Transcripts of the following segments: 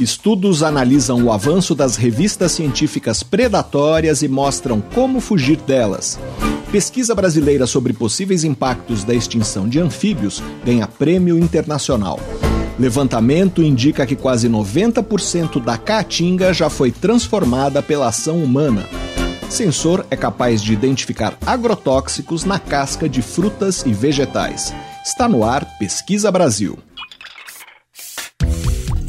Estudos analisam o avanço das revistas científicas predatórias e mostram como fugir delas. Pesquisa brasileira sobre possíveis impactos da extinção de anfíbios ganha prêmio internacional. Levantamento indica que quase 90% da caatinga já foi transformada pela ação humana. Sensor é capaz de identificar agrotóxicos na casca de frutas e vegetais. Está no ar Pesquisa Brasil.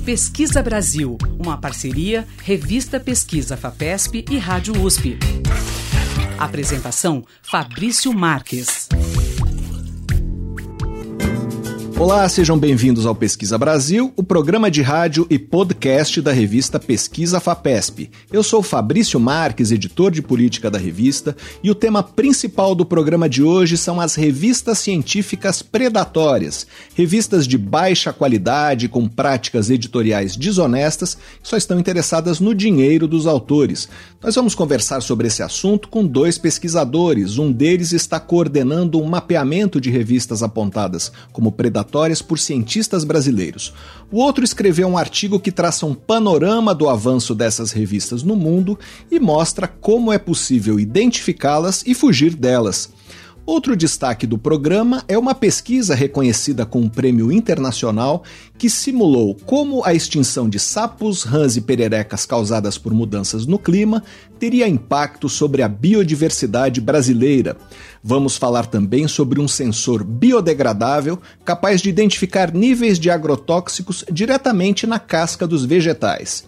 Pesquisa Brasil, uma parceria Revista Pesquisa FAPESP e Rádio USP. Apresentação Fabrício Marques. Olá, sejam bem-vindos ao Pesquisa Brasil, o programa de rádio e podcast da revista Pesquisa FAPESP. Eu sou Fabrício Marques, editor de política da revista, e o tema principal do programa de hoje são as revistas científicas predatórias, revistas de baixa qualidade com práticas editoriais desonestas que só estão interessadas no dinheiro dos autores. Nós vamos conversar sobre esse assunto com dois pesquisadores. Um deles está coordenando um mapeamento de revistas apontadas como predatórias por cientistas brasileiros. O outro escreveu um artigo que traça um panorama do avanço dessas revistas no mundo e mostra como é possível identificá-las e fugir delas. Outro destaque do programa é uma pesquisa reconhecida com um prêmio internacional que simulou como a extinção de sapos, rãs e pererecas causadas por mudanças no clima teria impacto sobre a biodiversidade brasileira. Vamos falar também sobre um sensor biodegradável capaz de identificar níveis de agrotóxicos diretamente na casca dos vegetais.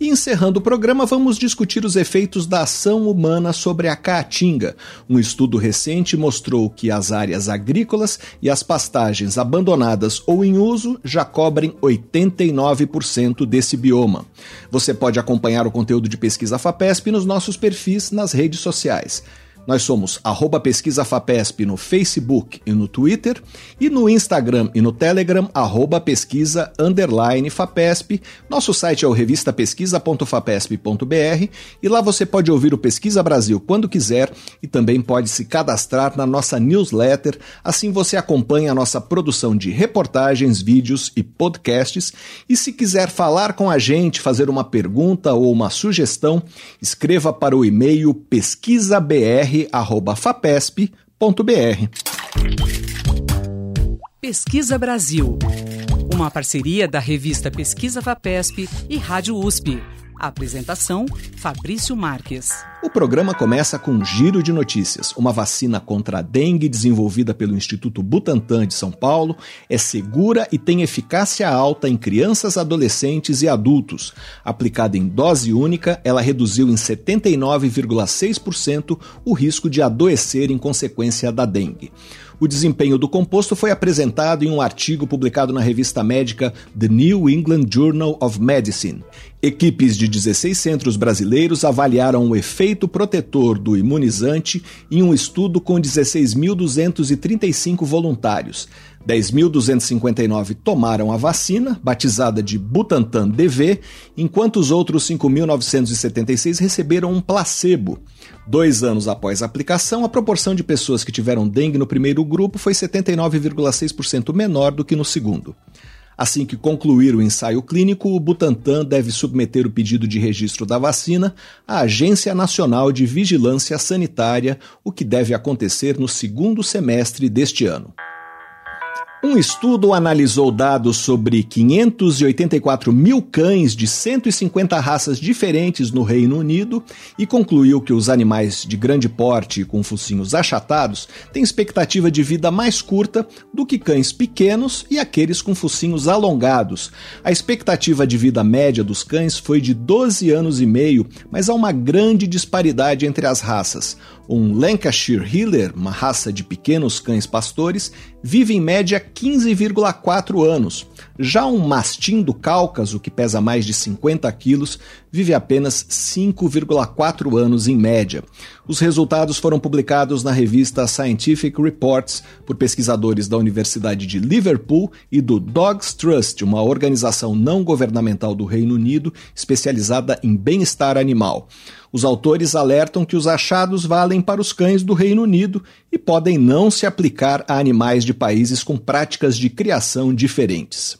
E encerrando o programa, vamos discutir os efeitos da ação humana sobre a caatinga. Um estudo recente mostrou que as áreas agrícolas e as pastagens abandonadas ou em uso já cobrem 89% desse bioma. Você pode acompanhar o conteúdo de pesquisa FAPESP nos nossos perfis nas redes sociais. Nós somos arroba pesquisa FAPESP no Facebook e no Twitter e no Instagram e no Telegram, arroba pesquisa underline FAPESP. Nosso site é o revistapesquisa.fapesp.br e lá você pode ouvir o Pesquisa Brasil quando quiser e também pode se cadastrar na nossa newsletter. Assim você acompanha a nossa produção de reportagens, vídeos e podcasts. E se quiser falar com a gente, fazer uma pergunta ou uma sugestão, escreva para o e-mail pesquisabr br@fapesp.br. Pesquisa Brasil. Uma parceria da revista Pesquisa Fapesp e Rádio USP. Apresentação: Fabrício Marques. O programa começa com um giro de notícias. Uma vacina contra a dengue desenvolvida pelo Instituto Butantan de São Paulo é segura e tem eficácia alta em crianças, adolescentes e adultos. Aplicada em dose única, ela reduziu em 79,6% o risco de adoecer em consequência da dengue. O desempenho do composto foi apresentado em um artigo publicado na revista médica The New England Journal of Medicine. Equipes de 16 centros brasileiros avaliaram o efeito protetor do imunizante em um estudo com 16.235 voluntários. 10.259 tomaram a vacina, batizada de Butantan DV, enquanto os outros 5.976 receberam um placebo. Dois anos após a aplicação, a proporção de pessoas que tiveram dengue no primeiro grupo foi 79,6% menor do que no segundo. Assim que concluir o ensaio clínico, o Butantan deve submeter o pedido de registro da vacina à Agência Nacional de Vigilância Sanitária, o que deve acontecer no segundo semestre deste ano. Um estudo analisou dados sobre 584 mil cães de 150 raças diferentes no Reino Unido e concluiu que os animais de grande porte com focinhos achatados têm expectativa de vida mais curta do que cães pequenos e aqueles com focinhos alongados. A expectativa de vida média dos cães foi de 12 anos e meio, mas há uma grande disparidade entre as raças. Um Lancashire Heeler, uma raça de pequenos cães pastores, vive em média 15,4 anos. Já um mastim do Cáucaso, que pesa mais de 50 quilos, vive apenas 5,4 anos em média. Os resultados foram publicados na revista Scientific Reports por pesquisadores da Universidade de Liverpool e do Dogs Trust, uma organização não governamental do Reino Unido especializada em bem-estar animal. Os autores alertam que os achados valem para os cães do Reino Unido e podem não se aplicar a animais de países com práticas de criação diferentes.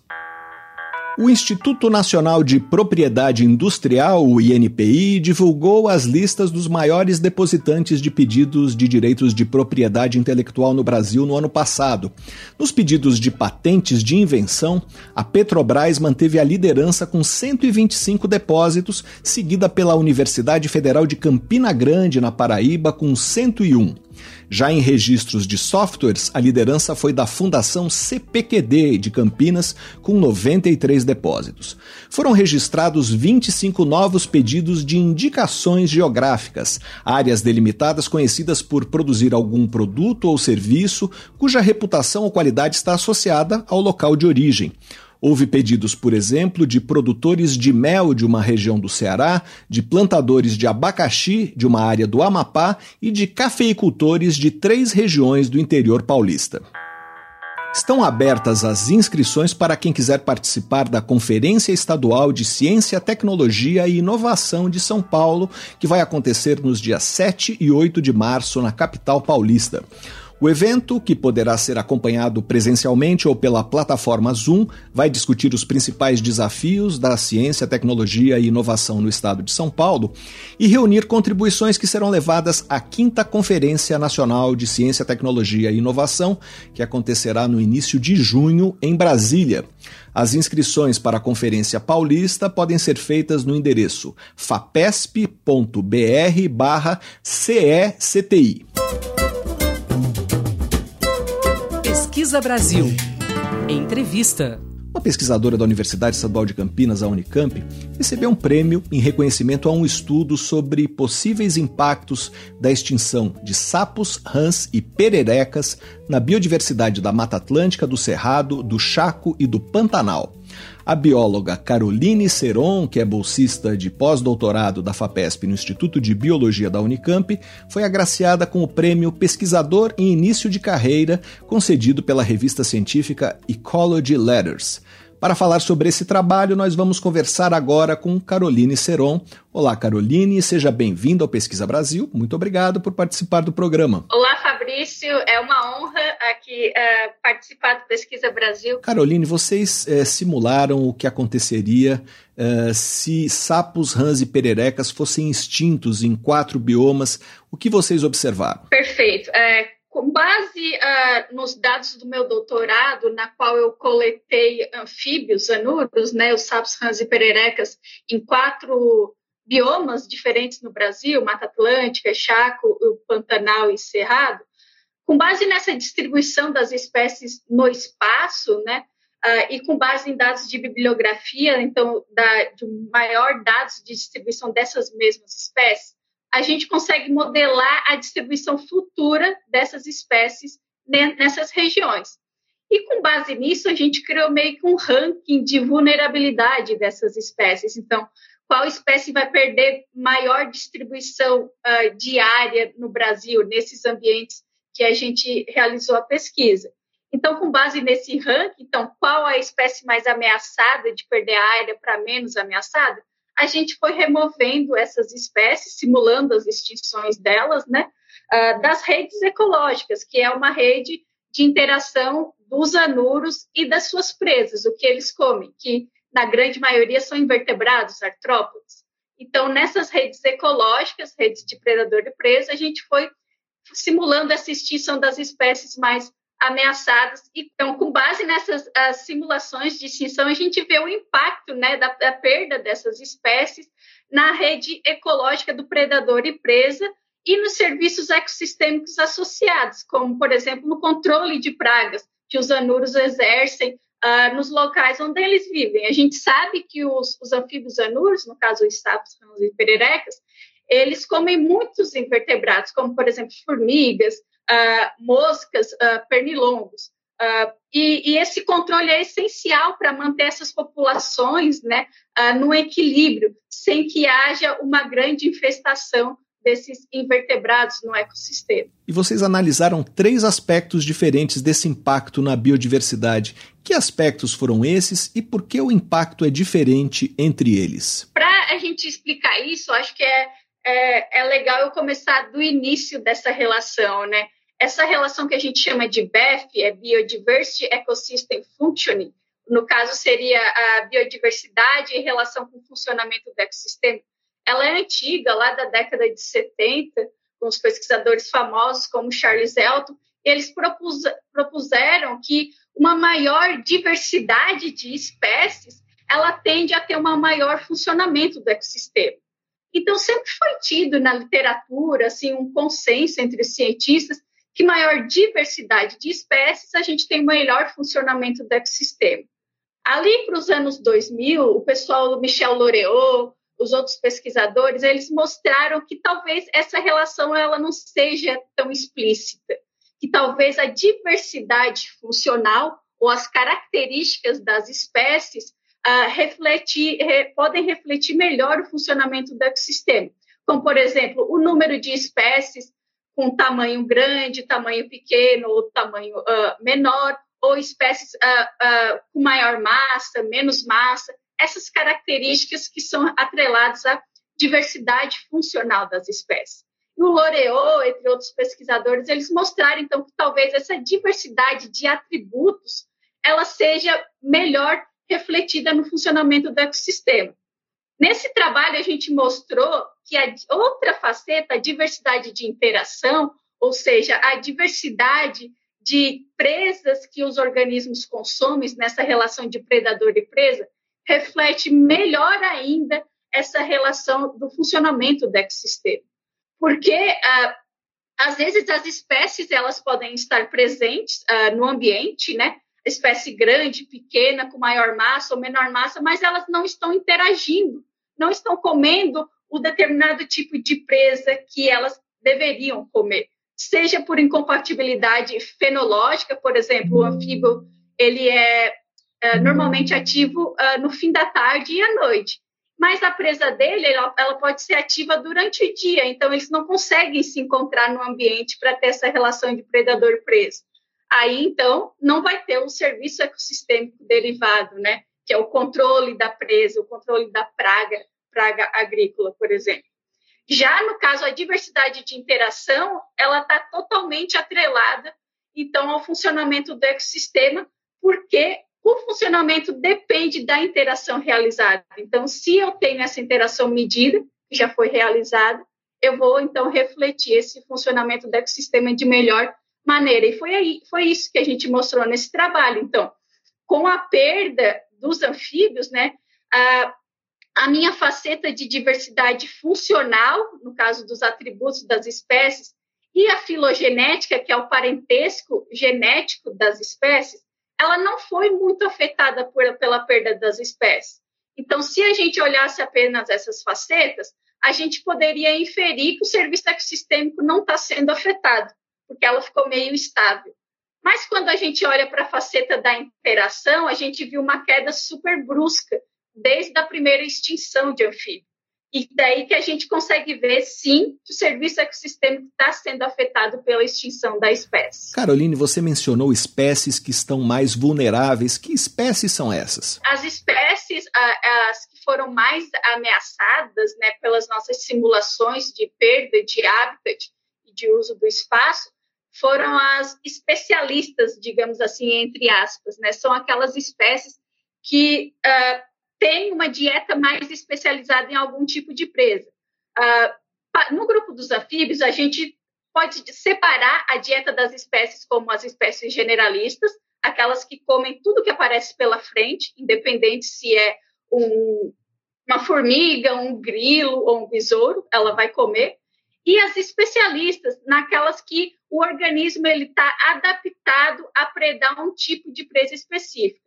O Instituto Nacional de Propriedade Industrial, o INPI, divulgou as listas dos maiores depositantes de pedidos de direitos de propriedade intelectual no Brasil no ano passado. Nos pedidos de patentes de invenção, a Petrobras manteve a liderança com 125 depósitos, seguida pela Universidade Federal de Campina Grande, na Paraíba, com 101. Já em registros de softwares, a liderança foi da Fundação CPQD de Campinas, com 93 depósitos. Foram registrados 25 novos pedidos de indicações geográficas, áreas delimitadas conhecidas por produzir algum produto ou serviço cuja reputação ou qualidade está associada ao local de origem. Houve pedidos, por exemplo, de produtores de mel de uma região do Ceará, de plantadores de abacaxi de uma área do Amapá e de cafeicultores de três regiões do interior paulista. Estão abertas as inscrições para quem quiser participar da Conferência Estadual de Ciência, Tecnologia e Inovação de São Paulo, que vai acontecer nos dias 7 e 8 de março na capital paulista. O evento, que poderá ser acompanhado presencialmente ou pela plataforma Zoom, vai discutir os principais desafios da ciência, tecnologia e inovação no estado de São Paulo e reunir contribuições que serão levadas à quinta Conferência Nacional de Ciência, Tecnologia e Inovação, que acontecerá no início de junho em Brasília. As inscrições para a Conferência Paulista podem ser feitas no endereço fapesp.br/cecti. Pesquisa Brasil. Entrevista. Uma pesquisadora da Universidade Estadual de Campinas, a Unicamp, recebeu um prêmio em reconhecimento a um estudo sobre possíveis impactos da extinção de sapos, rãs e pererecas na biodiversidade da Mata Atlântica, do Cerrado, do Chaco e do Pantanal. A bióloga Caroline Seron, que é bolsista de pós-doutorado da FAPESP no Instituto de Biologia da Unicamp, foi agraciada com o prêmio Pesquisador em Início de Carreira, concedido pela revista científica Ecology Letters. Para falar sobre esse trabalho, nós vamos conversar agora com Caroline Seron. Olá, Caroline, seja bem-vinda ao Pesquisa Brasil. Muito obrigado por participar do programa. Olá, Fabrício. É uma honra aqui uh, participar do Pesquisa Brasil. Caroline, vocês uh, simularam o que aconteceria uh, se sapos, rãs e pererecas fossem extintos em quatro biomas. O que vocês observaram? Perfeito. É com base nos dados do meu doutorado, na qual eu coletei anfíbios, anuros, né, os sapos, rãs e pererecas, em quatro biomas diferentes no Brasil, Mata Atlântica, Chaco, o Pantanal e Cerrado, com base nessa distribuição das espécies no espaço, né, uh, e com base em dados de bibliografia, então, da, de maior dados de distribuição dessas mesmas espécies, a gente consegue modelar a distribuição futura dessas espécies nessas regiões. E com base nisso, a gente criou meio que um ranking de vulnerabilidade dessas espécies. Então, qual espécie vai perder maior distribuição uh, diária no Brasil, nesses ambientes que a gente realizou a pesquisa. Então, com base nesse ranking, então, qual a espécie mais ameaçada de perder a área para menos ameaçada? a gente foi removendo essas espécies, simulando as extinções delas, né, uh, das redes ecológicas, que é uma rede de interação dos anuros e das suas presas, o que eles comem, que na grande maioria são invertebrados, artrópodes. Então, nessas redes ecológicas, redes de predador e presa, a gente foi simulando essa extinção das espécies mais ameaçadas. Então, com base nessas simulações de extinção, a gente vê o impacto né, da, da, perda dessas espécies na rede ecológica do predador e presa e nos serviços ecossistêmicos associados, como, por exemplo, no controle de pragas que os anuros exercem uh, nos locais onde eles vivem. A gente sabe que os, os anfíbios anuros, no caso os sapos, e pererecas, eles comem muitos invertebrados, como, por exemplo, formigas, uh, moscas, uh, pernilongos. Uh, e, e, esse controle é essencial para manter essas populações né, no equilíbrio, sem que haja uma grande infestação desses invertebrados no ecossistema. E vocês analisaram três aspectos diferentes desse impacto na biodiversidade. Que aspectos foram esses e por que o impacto é diferente entre eles? Para a gente explicar isso, acho que é, é, é legal eu começar do início dessa relação, né? essa relação que a gente chama de BEF, é Biodiversity Ecosystem Functioning, no caso seria a biodiversidade em relação com o funcionamento do ecossistema, ela é antiga, lá da década de 70, com os pesquisadores famosos como Charles Elton, eles propus, propuseram que uma maior diversidade de espécies ela tende a ter um maior funcionamento do ecossistema. Então, sempre foi tido na literatura assim, um consenso entre os cientistas que maior diversidade de espécies, a gente tem melhor funcionamento do ecossistema. Ali para os anos 2000, o pessoal do Michel Loriot, os outros pesquisadores, eles mostraram que talvez essa relação ela não seja tão explícita, que talvez a diversidade funcional ou as características das espécies refletir, re, podem refletir melhor o funcionamento do ecossistema. Como, por exemplo, o número de espécies com tamanho grande, tamanho pequeno ou tamanho uh, menor, ou espécies uh, com maior massa, menos massa, essas características que são atreladas à diversidade funcional das espécies. E o Loriot, entre outros pesquisadores, eles mostraram então que talvez essa diversidade de atributos ela seja melhor refletida no funcionamento do ecossistema. Nesse trabalho, a gente mostrou que a outra faceta, a diversidade de interação, ou seja, a diversidade de presas que os organismos consomem nessa relação de predador e presa, reflete melhor ainda essa relação do funcionamento do ecossistema. Porque, ah, às vezes, as espécies elas podem estar presentes ah, no ambiente, né? Espécie grande, pequena, com maior massa ou menor massa, mas elas não estão interagindo, não estão comendo o determinado tipo de presa que elas deveriam comer, seja por incompatibilidade fenológica, por exemplo, o anfíbio ele é, é normalmente ativo uh, no fim da tarde e à noite, mas a presa dele ela, ela pode ser ativa durante o dia, então eles não conseguem se encontrar no ambiente para ter essa relação de predador-presa aí então não vai ter um serviço ecossistêmico derivado, né? Que é o controle da presa, o controle da praga, praga agrícola, por exemplo. Já no caso a diversidade de interação, ela está totalmente atrelada então ao funcionamento do ecossistema, porque o funcionamento depende da interação realizada. Então, se eu tenho essa interação medida, que já foi realizada, eu vou então refletir esse funcionamento do ecossistema de melhor maneira. E foi, aí, foi isso que a gente mostrou nesse trabalho. Então, com a perda dos anfíbios, né, a, a minha faceta de diversidade funcional, no caso dos atributos das espécies, e a filogenética, que é o parentesco genético das espécies, ela não foi muito afetada por, pela perda das espécies. Então, se a gente olhasse apenas essas facetas, a gente poderia inferir que o serviço ecossistêmico não está sendo afetado porque ela ficou meio estável. Mas quando a gente olha para a faceta da interação, a gente viu uma queda super brusca desde a primeira extinção de anfíbio. E daí que a gente consegue ver, sim, que o serviço ecossistêmico está sendo afetado pela extinção da espécie. Caroline, você mencionou espécies que estão mais vulneráveis. Que espécies são essas? As espécies as que foram mais ameaçadas né, pelas nossas simulações de perda de hábitat e de uso do espaço foram as especialistas, digamos assim, entre aspas, né? São aquelas espécies que uh, têm uma dieta mais especializada em algum tipo de presa. Uh, no grupo dos anfíbios, a gente pode separar a dieta das espécies como as espécies generalistas, aquelas que comem tudo que aparece pela frente, independente se é um, uma formiga, um grilo ou um besouro, ela vai comer e as especialistas naquelas que o organismo ele está adaptado a predar um tipo de presa específica.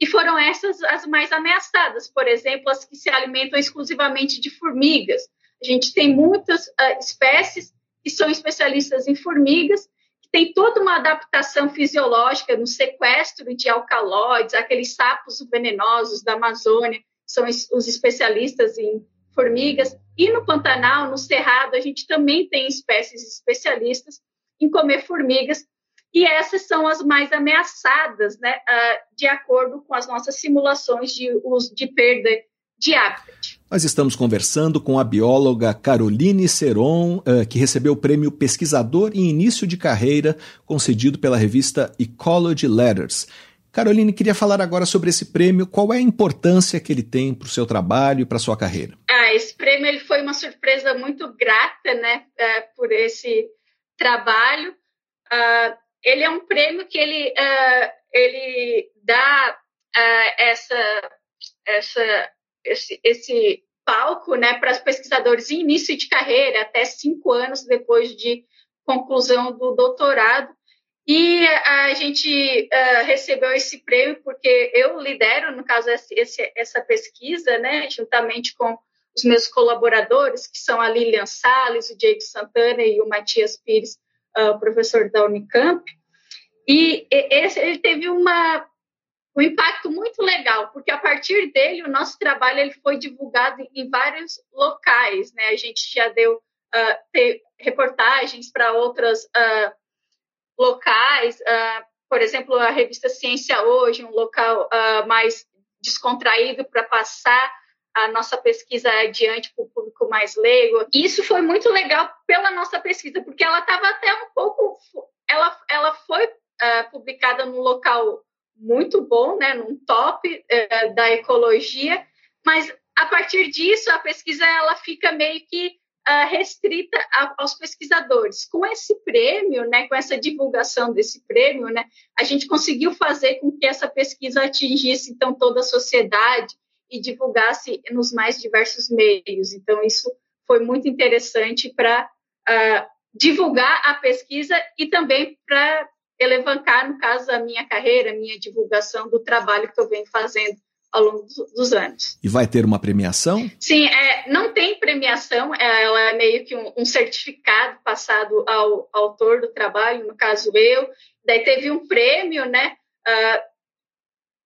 E foram essas as mais ameaçadas, por exemplo, as que se alimentam exclusivamente de formigas. A gente tem muitas uh, espécies que são especialistas em formigas, que tem toda uma adaptação fisiológica no sequestro de alcaloides, aqueles sapos venenosos da Amazônia, são os especialistas em formigas. E no Pantanal, no Cerrado, a gente também tem espécies especialistas em comer formigas, e essas são as mais ameaçadas, né, uh, de acordo com as nossas simulações de, uso, de perda de hábitat. Nós estamos conversando com a bióloga Caroline Seron, uh, que recebeu o prêmio Pesquisador em Início de Carreira, concedido pela revista Ecology Letters. Caroline, queria falar agora sobre esse prêmio. Qual é a importância que ele tem para o seu trabalho e para a sua carreira? Ah, esse prêmio ele foi uma surpresa muito grata, né, é, por esse trabalho. Uh, ele é um prêmio que ele, uh, ele dá uh, essa, essa, esse, esse palco né, para os pesquisadores em início de carreira, até cinco anos depois de conclusão do doutorado. E a gente uh, recebeu esse prêmio porque eu lidero, no caso, esse, essa pesquisa, né, juntamente com os meus colaboradores, que são a Lilian Salles, o Diego Santana e o Matias Pires, uh, professor da Unicamp. E esse, ele teve uma, um impacto muito legal, porque a partir dele, o nosso trabalho ele foi divulgado em vários locais. Né? A gente já deu uh, reportagens para outras locais, uh, por exemplo, a revista Ciência Hoje, um local uh, mais descontraído para passar a nossa pesquisa adiante para o público mais leigo. Isso foi muito legal pela nossa pesquisa, porque ela estava até um pouco. Ela, ela foi uh, publicada num local muito bom, né, num top uh, da ecologia, mas a partir disso a pesquisa ela fica meio que uh, restrita aos pesquisadores. Com esse prêmio, né, com essa divulgação desse prêmio, né, a gente conseguiu fazer com que essa pesquisa atingisse então toda a sociedade e divulgasse nos mais diversos meios. Então isso foi muito interessante para uh, ah, divulgar a pesquisa e também para elevancar, no caso, a minha carreira, a minha divulgação do trabalho que eu venho fazendo ao longo dos anos. E vai ter uma premiação? Sim, é, não tem premiação, é, ela é meio que um, um certificado passado ao, autor do trabalho, no caso eu. Daí teve um prêmio, né, uh,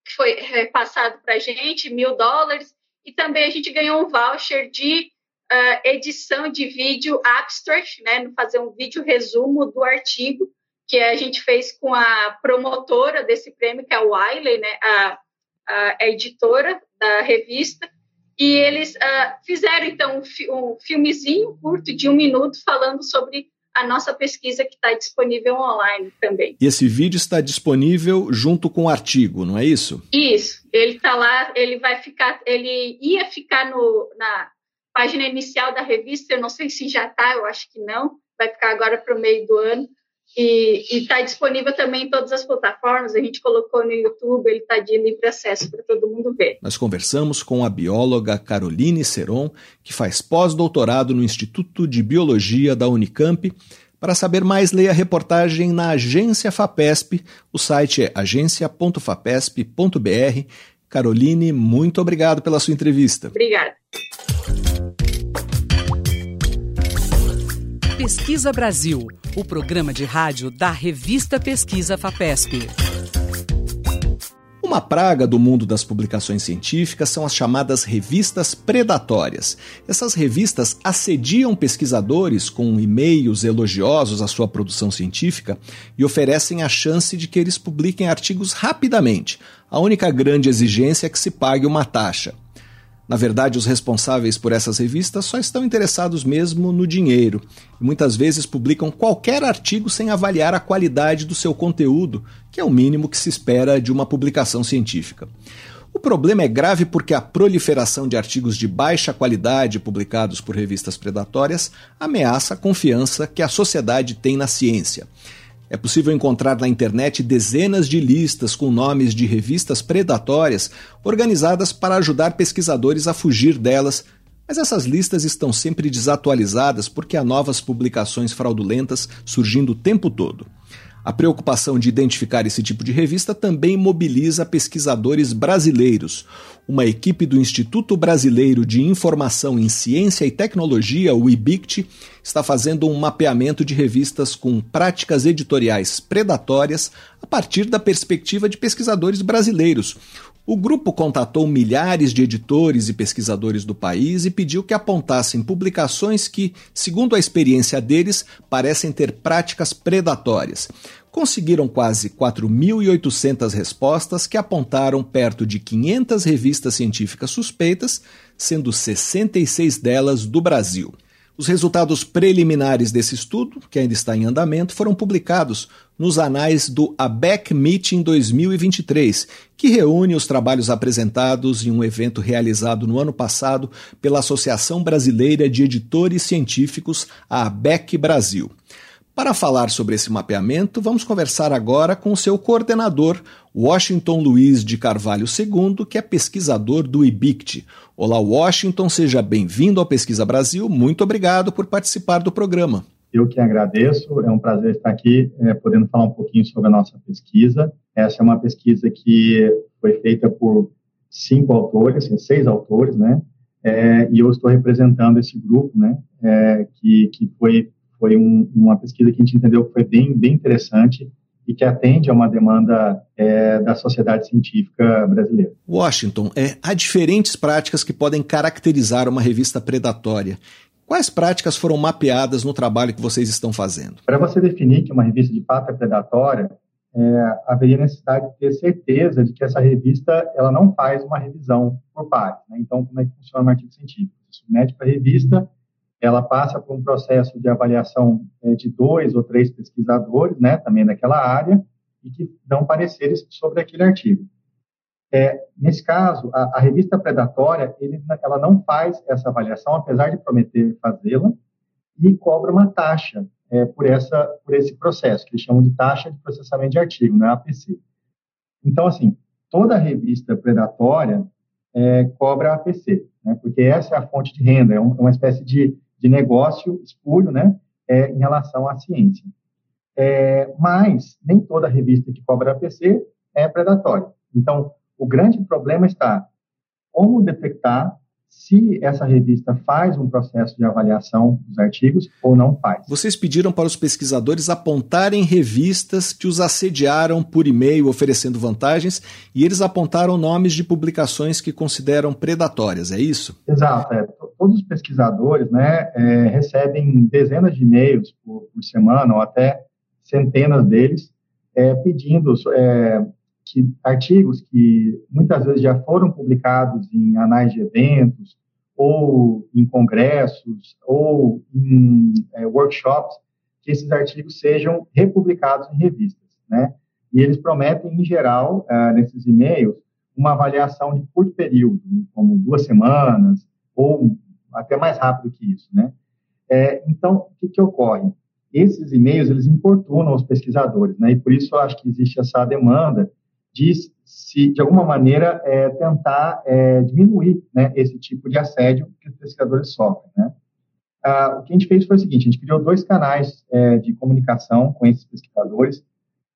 que foi passado para a gente, mil dólares, e também a gente ganhou um voucher de uh, edição de vídeo abstract, né, fazer um vídeo resumo do artigo que a gente fez com a promotora desse prêmio, que é a Wiley, né, a a, editora da revista, e eles uh, fizeram, então, um, um, filmezinho curto de um minuto falando sobre a nossa pesquisa que está disponível online também. E esse vídeo está disponível junto com o artigo, não é isso? Isso. Ele está lá, ele vai ficar, ele ia ficar no, na página inicial da revista, eu não sei se já está, eu acho que não, vai ficar agora para o meio do ano, e está disponível também em todas as plataformas. A gente colocou no YouTube, ele está de livre acesso para todo mundo ver. Nós conversamos com a bióloga Caroline Seron, que faz pós-doutorado no Instituto de Biologia da Unicamp. Para saber mais, leia a reportagem na Agência FAPESP. O site é agência.fapesp.br. Caroline, muito obrigado pela sua entrevista. Obrigada. Pesquisa Brasil, o programa de rádio da revista Pesquisa FAPESP. Uma praga do mundo das publicações científicas são as chamadas revistas predatórias. Essas revistas assediam pesquisadores com e-mails elogiosos à sua produção científica e oferecem a chance de que eles publiquem artigos rapidamente. A única grande exigência é que se pague uma taxa. Na verdade, os responsáveis por essas revistas só estão interessados mesmo no dinheiro e muitas vezes publicam qualquer artigo sem avaliar a qualidade do seu conteúdo, que é o mínimo que se espera de uma publicação científica. O problema é grave porque a proliferação de artigos de baixa qualidade publicados por revistas predatórias ameaça a confiança que a sociedade tem na ciência. É possível encontrar na internet dezenas de listas com nomes de revistas predatórias organizadas para ajudar pesquisadores a fugir delas, mas essas listas estão sempre desatualizadas porque há novas publicações fraudulentas surgindo o tempo todo. A preocupação de identificar esse tipo de revista também mobiliza pesquisadores brasileiros. Uma equipe do Instituto Brasileiro de Informação em Ciência e Tecnologia, o IBICT, está fazendo um mapeamento de revistas com práticas editoriais predatórias a partir da perspectiva de pesquisadores brasileiros. O grupo contatou milhares de editores e pesquisadores do país e pediu que apontassem publicações que, segundo a experiência deles, parecem ter práticas predatórias. Conseguiram quase 4.800 respostas que apontaram perto de 500 revistas científicas suspeitas, sendo 66 delas do Brasil. Os resultados preliminares desse estudo, que ainda está em andamento, foram publicados nos anais do ABEC Meeting 2023, que reúne os trabalhos apresentados em um evento realizado no ano passado pela Associação Brasileira de Editores Científicos, a ABEC Brasil. Para falar sobre esse mapeamento, vamos conversar agora com o seu coordenador, Washington Luiz de Carvalho II, que é pesquisador do IBICT. Olá, Washington, seja bem-vindo ao Pesquisa Brasil. Muito obrigado por participar do programa. Eu que agradeço, é um prazer estar aqui é, podendo falar um pouquinho sobre a nossa pesquisa. Essa é uma pesquisa que foi feita por cinco autores, seis autores, né? É, e eu estou representando esse grupo, né? É, que, que foi foi um, uma pesquisa que a gente entendeu que foi bem, bem interessante e que atende a uma demanda é, da sociedade científica brasileira. Washington, é, há diferentes práticas que podem caracterizar uma revista predatória. Quais práticas foram mapeadas no trabalho que vocês estão fazendo? Para você definir que uma revista de fato é predatória, é, haveria necessidade de ter certeza de que essa revista ela não faz uma revisão por pares. Né? Então, como é que funciona um artigo científico? Você submete para a revista, ela passa por um processo de avaliação é, de dois ou três pesquisadores, né, também daquela área, e que dão pareceres sobre aquele artigo. É, nesse caso, a, a, revista predatória, ele, ela não faz essa avaliação, apesar de prometer fazê-la, e cobra uma taxa é, por, essa, por esse processo, que eles chamam de taxa de processamento de artigo, né, APC. Então, assim, toda revista predatória é, cobra APC, né, porque essa é a fonte de renda, é, um, é uma espécie de de negócio espúrio, né, é, em relação à ciência. É, mas nem toda revista que cobra APC é predatória. Então, o grande problema está como detectar se essa revista faz um processo de avaliação dos artigos ou não faz. Vocês pediram para os pesquisadores apontarem revistas que os assediaram por e-mail oferecendo vantagens e eles apontaram nomes de publicações que consideram predatórias, é isso? Exato. É. Todos os pesquisadores né, é, recebem dezenas de e-mails por, por, semana ou até centenas deles é, pedindo é, que artigos que muitas vezes já foram publicados em anais de eventos, ou em congressos, ou em é, workshops, que esses artigos sejam republicados em revistas, né? E eles prometem, em geral, uh, nesses e-mails, uma avaliação de curto período, como duas semanas, ou até mais rápido que isso, né? É, então, o que, que ocorre? Esses e-mails, eles importunam os pesquisadores, né? E por isso eu acho que existe essa demanda de, se, de alguma maneira, é, tentar é, diminuir né, esse tipo de assédio que os pesquisadores sofrem. Né? Ah, o que a gente fez foi o seguinte: a gente criou dois canais é, de comunicação com esses pesquisadores.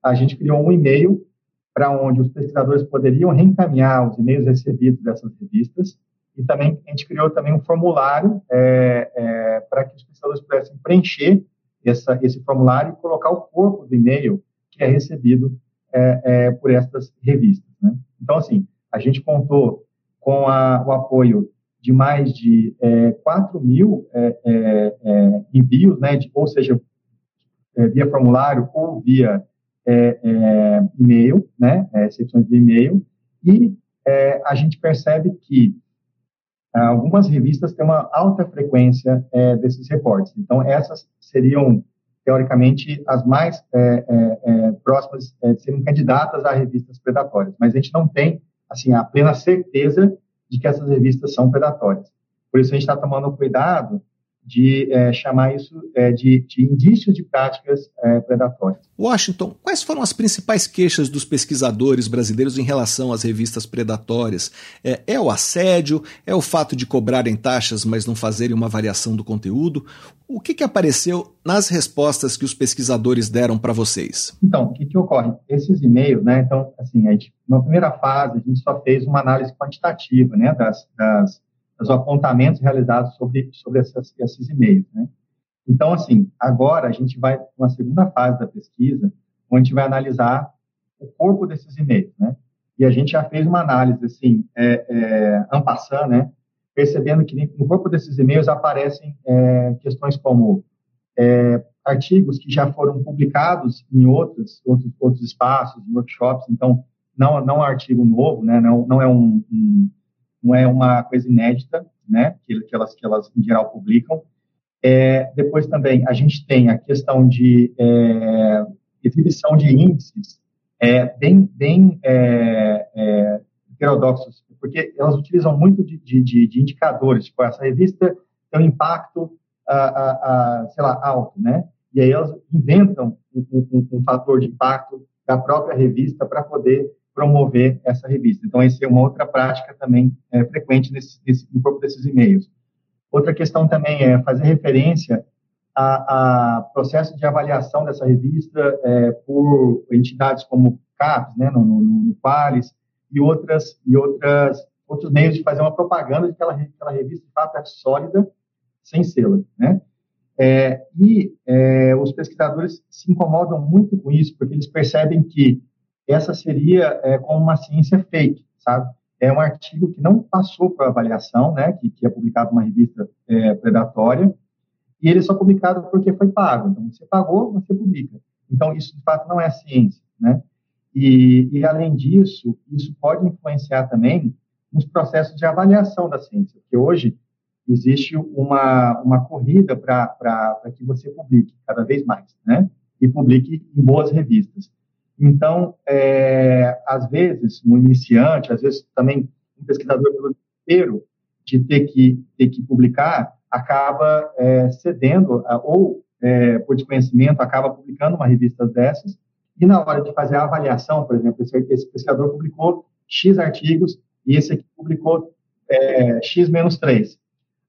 A gente criou um e-mail para onde os pesquisadores poderiam reencaminhar os e-mails recebidos dessas revistas e também a gente criou também um formulário é, é, para que os pesquisadores pudessem preencher essa, esse formulário e colocar o corpo do e-mail que é recebido é, é, por essas revistas. Né? Então, assim, a gente contou com a, o apoio de mais de é, 4 mil é, é, é, envios, né, de, ou seja, via formulário ou via e-mail, né, recepções de e-mail, e a gente percebe que algumas revistas têm uma alta frequência desses reportes. Então, essas seriam teoricamente, as mais é, é, é, próximas é, de serem candidatas a revistas predatórias. Mas a gente não tem, assim, a plena certeza de que essas revistas são predatórias. Por isso a gente está tomando cuidado de é, chamar isso é, de, de, indícios de práticas é, predatórias. Washington, quais foram as principais queixas dos pesquisadores brasileiros em relação às revistas predatórias? É, é, o assédio? É o fato de cobrarem taxas, mas não fazerem uma variação do conteúdo? O que, que apareceu nas respostas que os pesquisadores deram para vocês? Então, o que, que ocorre? Esses e-mails, né? Então, assim, a gente, na primeira fase, a gente só fez uma análise quantitativa, né, das, das os apontamentos realizados sobre, sobre essas, esses e-mails. Né? Então, assim, agora a gente vai para uma segunda fase da pesquisa, onde a gente vai analisar o corpo desses e-mails, né? E a gente já fez uma análise, assim, é, é, ampassando, né? Percebendo que no corpo desses e-mails aparecem é, questões como é, artigos que já foram publicados em outros, outros, outros espaços, workshops, então, não, não é um artigo novo, né? Não, não é um, um não é uma coisa inédita, né, que, que, elas, que elas em geral publicam. É, depois também a gente tem a questão de é, exibição de índices é, bem, bem é, é, heterodoxos, porque elas utilizam muito de, de, de, indicadores, tipo, essa revista tem um impacto, a, a, a, sei lá, alto, né? E aí elas inventam um, um, um fator de impacto da própria revista para poder promover essa revista. Então, essa é uma outra prática também é, frequente nesse, nesse, no corpo desses e-mails. Outra questão também é fazer referência a, a processo de avaliação dessa revista é, por entidades como CAPES, né, no, no, no Qualis, e outras e outras outros meios de fazer uma propaganda de que aquela, aquela revista de fato é sólida sem selo, né? É, e é, os pesquisadores se incomodam muito com isso porque eles percebem que essa seria é, como uma ciência fake, sabe? É um artigo que não passou por avaliação, né? Que, que é publicado numa revista é, predatória e ele é só publicado porque foi pago. Então, você pagou, você publica. Então, isso de fato não é ciência, né? E, e, além disso, isso pode influenciar também nos processos de avaliação da ciência, porque hoje existe uma, uma corrida para que você publique cada vez mais, né? E publique em boas revistas. Então, é, às vezes, um iniciante, às vezes também um pesquisador inteiro, de ter que, ter que publicar, acaba é, cedendo, ou é, por desconhecimento, acaba publicando uma revista dessas, e na hora de fazer a avaliação, por exemplo, esse, esse pesquisador publicou X artigos e esse aqui publicou é, X menos 3.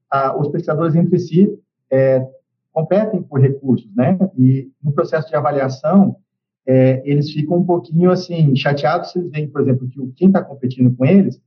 Ah, os pesquisadores entre si é, competem por recursos, né? E no processo de avaliação, é, eles ficam um pouquinho assim chateados se eles veem, por exemplo, que quem está competindo com eles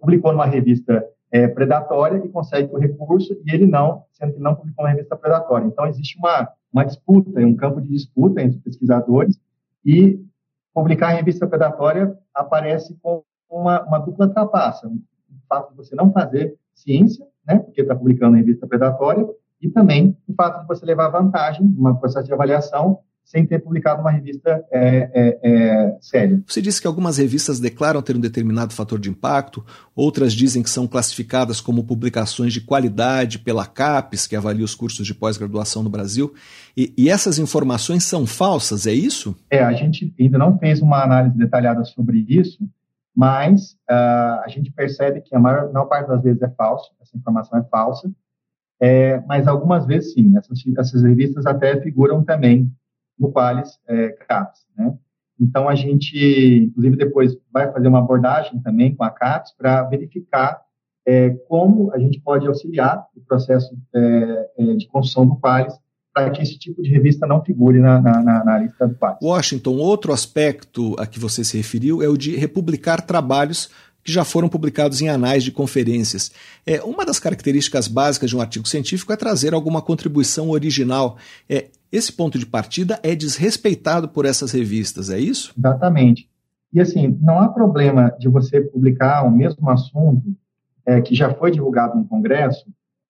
publicou numa revista é, predatória e consegue o recurso e ele não, sendo que não publicou uma revista predatória. Então existe uma uma disputa, um campo de disputa entre pesquisadores e publicar em revista predatória aparece com uma, uma dupla trapaça. O fato de você não fazer ciência, né, porque está publicando em revista predatória, e também o fato de você levar vantagem num processo de avaliação sem ter publicado uma revista é, é, é, séria. Você disse que algumas revistas declaram ter um determinado fator de impacto, outras dizem que são classificadas como publicações de qualidade pela CAPES, que avalia os cursos de pós-graduação no Brasil. E, e, essas informações são falsas, é isso? É, a gente ainda não fez uma análise detalhada sobre isso, mas uh, a gente percebe que a maior, maior parte das vezes é falso, essa informação é falsa, é, mas algumas vezes sim, essas, essas revistas até figuram também no Qualis é, CAPS, né? Então, a gente, inclusive, depois vai fazer uma abordagem também com a CAPS para verificar é, como a gente pode auxiliar o processo é, é de construção do Qualis para que esse tipo de revista não figure na, na, na lista do Qualis. Washington, outro aspecto a que você se referiu é o de republicar trabalhos que já foram publicados em anais de conferências. É, uma das características básicas de um artigo científico é trazer alguma contribuição original. É, esse ponto de partida é desrespeitado por essas revistas, é isso? Exatamente. E assim, não há problema de você publicar o mesmo assunto é, que já foi divulgado no Congresso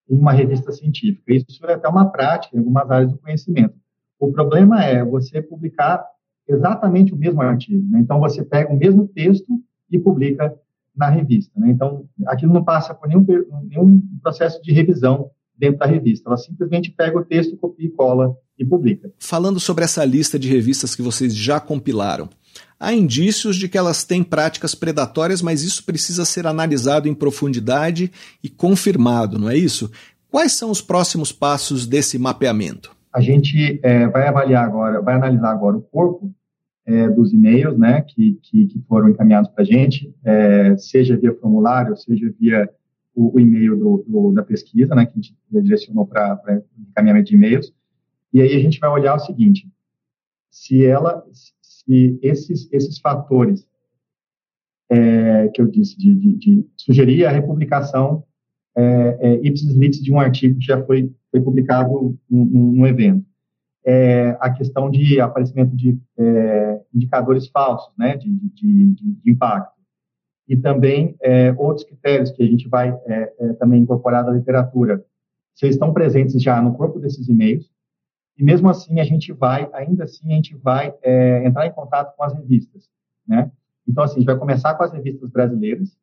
em uma revista científica. Isso é até uma prática em algumas áreas do conhecimento. O problema é você publicar exatamente o mesmo artigo. Né? Então, você pega o mesmo texto e publica na revista. Né? Então, aquilo não passa por nenhum, nenhum processo de revisão dentro da revista. Ela simplesmente pega o texto, copia e cola e publica. Falando sobre essa lista de revistas que vocês já compilaram, há indícios de que elas têm práticas predatórias, mas isso precisa ser analisado em profundidade e confirmado, não é isso? Quais são os próximos passos desse mapeamento? A gente é, vai avaliar agora, vai analisar agora o corpo é, dos e-mails, né, que, que, que foram encaminhados para a gente, é, seja via formulário, seja via o, o e-mail do, do, da pesquisa, né, que a gente direcionou para encaminhamento de e-mails, e aí a gente vai olhar o seguinte, se ela, se esses, esses fatores é, que eu disse, de, de, de, sugerir a republicação é, é, ipsis litis de um artigo que já foi, foi publicado num evento, é, a questão de aparecimento de é, indicadores falsos, né, de, de, de, de impacto. E também é, outros critérios que a gente vai é, é, também incorporar da literatura, se eles estão presentes já no corpo desses e-mails, e mesmo assim a gente vai, ainda assim a gente vai é, entrar em contato com as revistas, né? Então assim, a gente vai começar com as revistas brasileiras,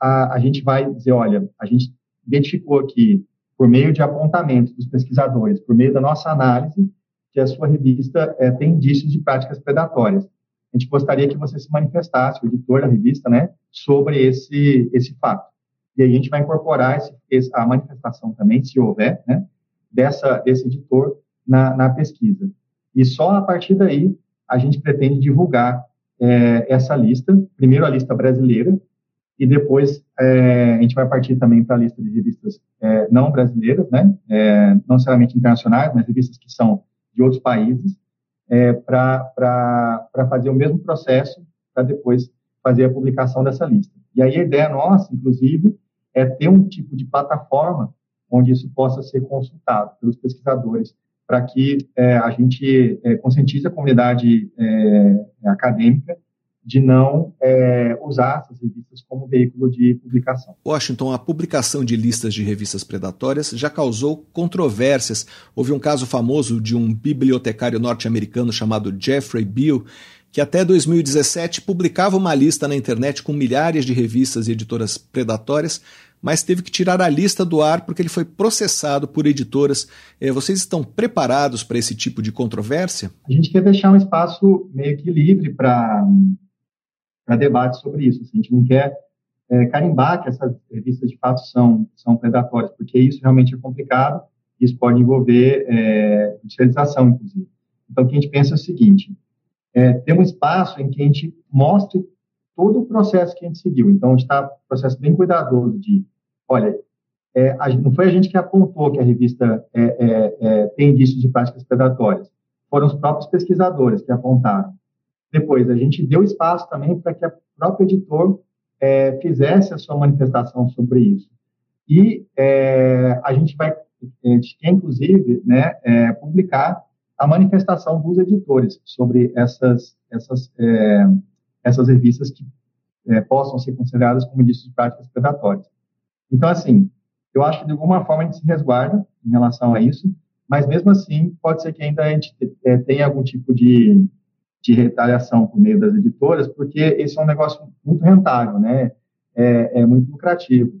a, a gente vai dizer, olha, a gente identificou aqui por meio de apontamentos dos pesquisadores, por meio da nossa análise, que a sua revista é, tem indícios de práticas predatórias. A gente gostaria que você se manifestasse, o editor da revista, né, sobre esse, esse fato. E aí a gente vai incorporar esse, esse, a manifestação também, se houver, né, dessa, desse editor na, na pesquisa. E só a partir daí a gente pretende divulgar é, essa lista, primeiro a lista brasileira, e depois é, a gente vai partir também para a lista de revistas é, não brasileiras, né, é, não necessariamente internacionais, mas revistas que são de outros países, é, para fazer o mesmo processo, para depois fazer a publicação dessa lista. E aí a ideia nossa, inclusive, é ter um tipo de plataforma onde isso possa ser consultado pelos pesquisadores, para que é, a gente é, conscientize a comunidade é, acadêmica de não é, usar essas revistas como veículo de publicação. Washington, a publicação de listas de revistas predatórias já causou controvérsias. Houve um caso famoso de um bibliotecário norte-americano chamado Jeffrey Beal, que até 2017 publicava uma lista na internet com milhares de revistas e editoras predatórias, mas teve que tirar a lista do ar porque ele foi processado por editoras. É, vocês estão preparados para esse tipo de controvérsia? A gente quer deixar um espaço meio que livre para para debate sobre isso. Assim, a gente não quer é, carimbar que essas revistas de fato são, são predatórias, porque isso realmente é complicado, isso pode envolver é, judicialização, inclusive. Então, o que a gente pensa é o seguinte, é, ter um espaço em que a gente mostre todo o processo que a gente seguiu. Então, a gente está um processo bem cuidadoso de, olha, é, a, não foi a gente que apontou que a revista é, é, é tem indícios de práticas predatórias, foram os próprios pesquisadores que apontaram. Depois, a gente deu espaço também para que a própria editor é, fizesse a sua manifestação sobre isso. E é, a gente vai, a gente quer, inclusive, né, é, publicar a manifestação dos editores sobre essas, essas, é, essas revistas que é, possam ser consideradas como indícios de práticas predatórias. Então, assim, eu acho que de alguma forma a gente se resguarda em relação a isso, mas mesmo assim, pode ser que ainda a gente é, tenha algum tipo de de retaliação por meio das editoras, porque esse é um negócio muito rentável, né? É, é, muito lucrativo.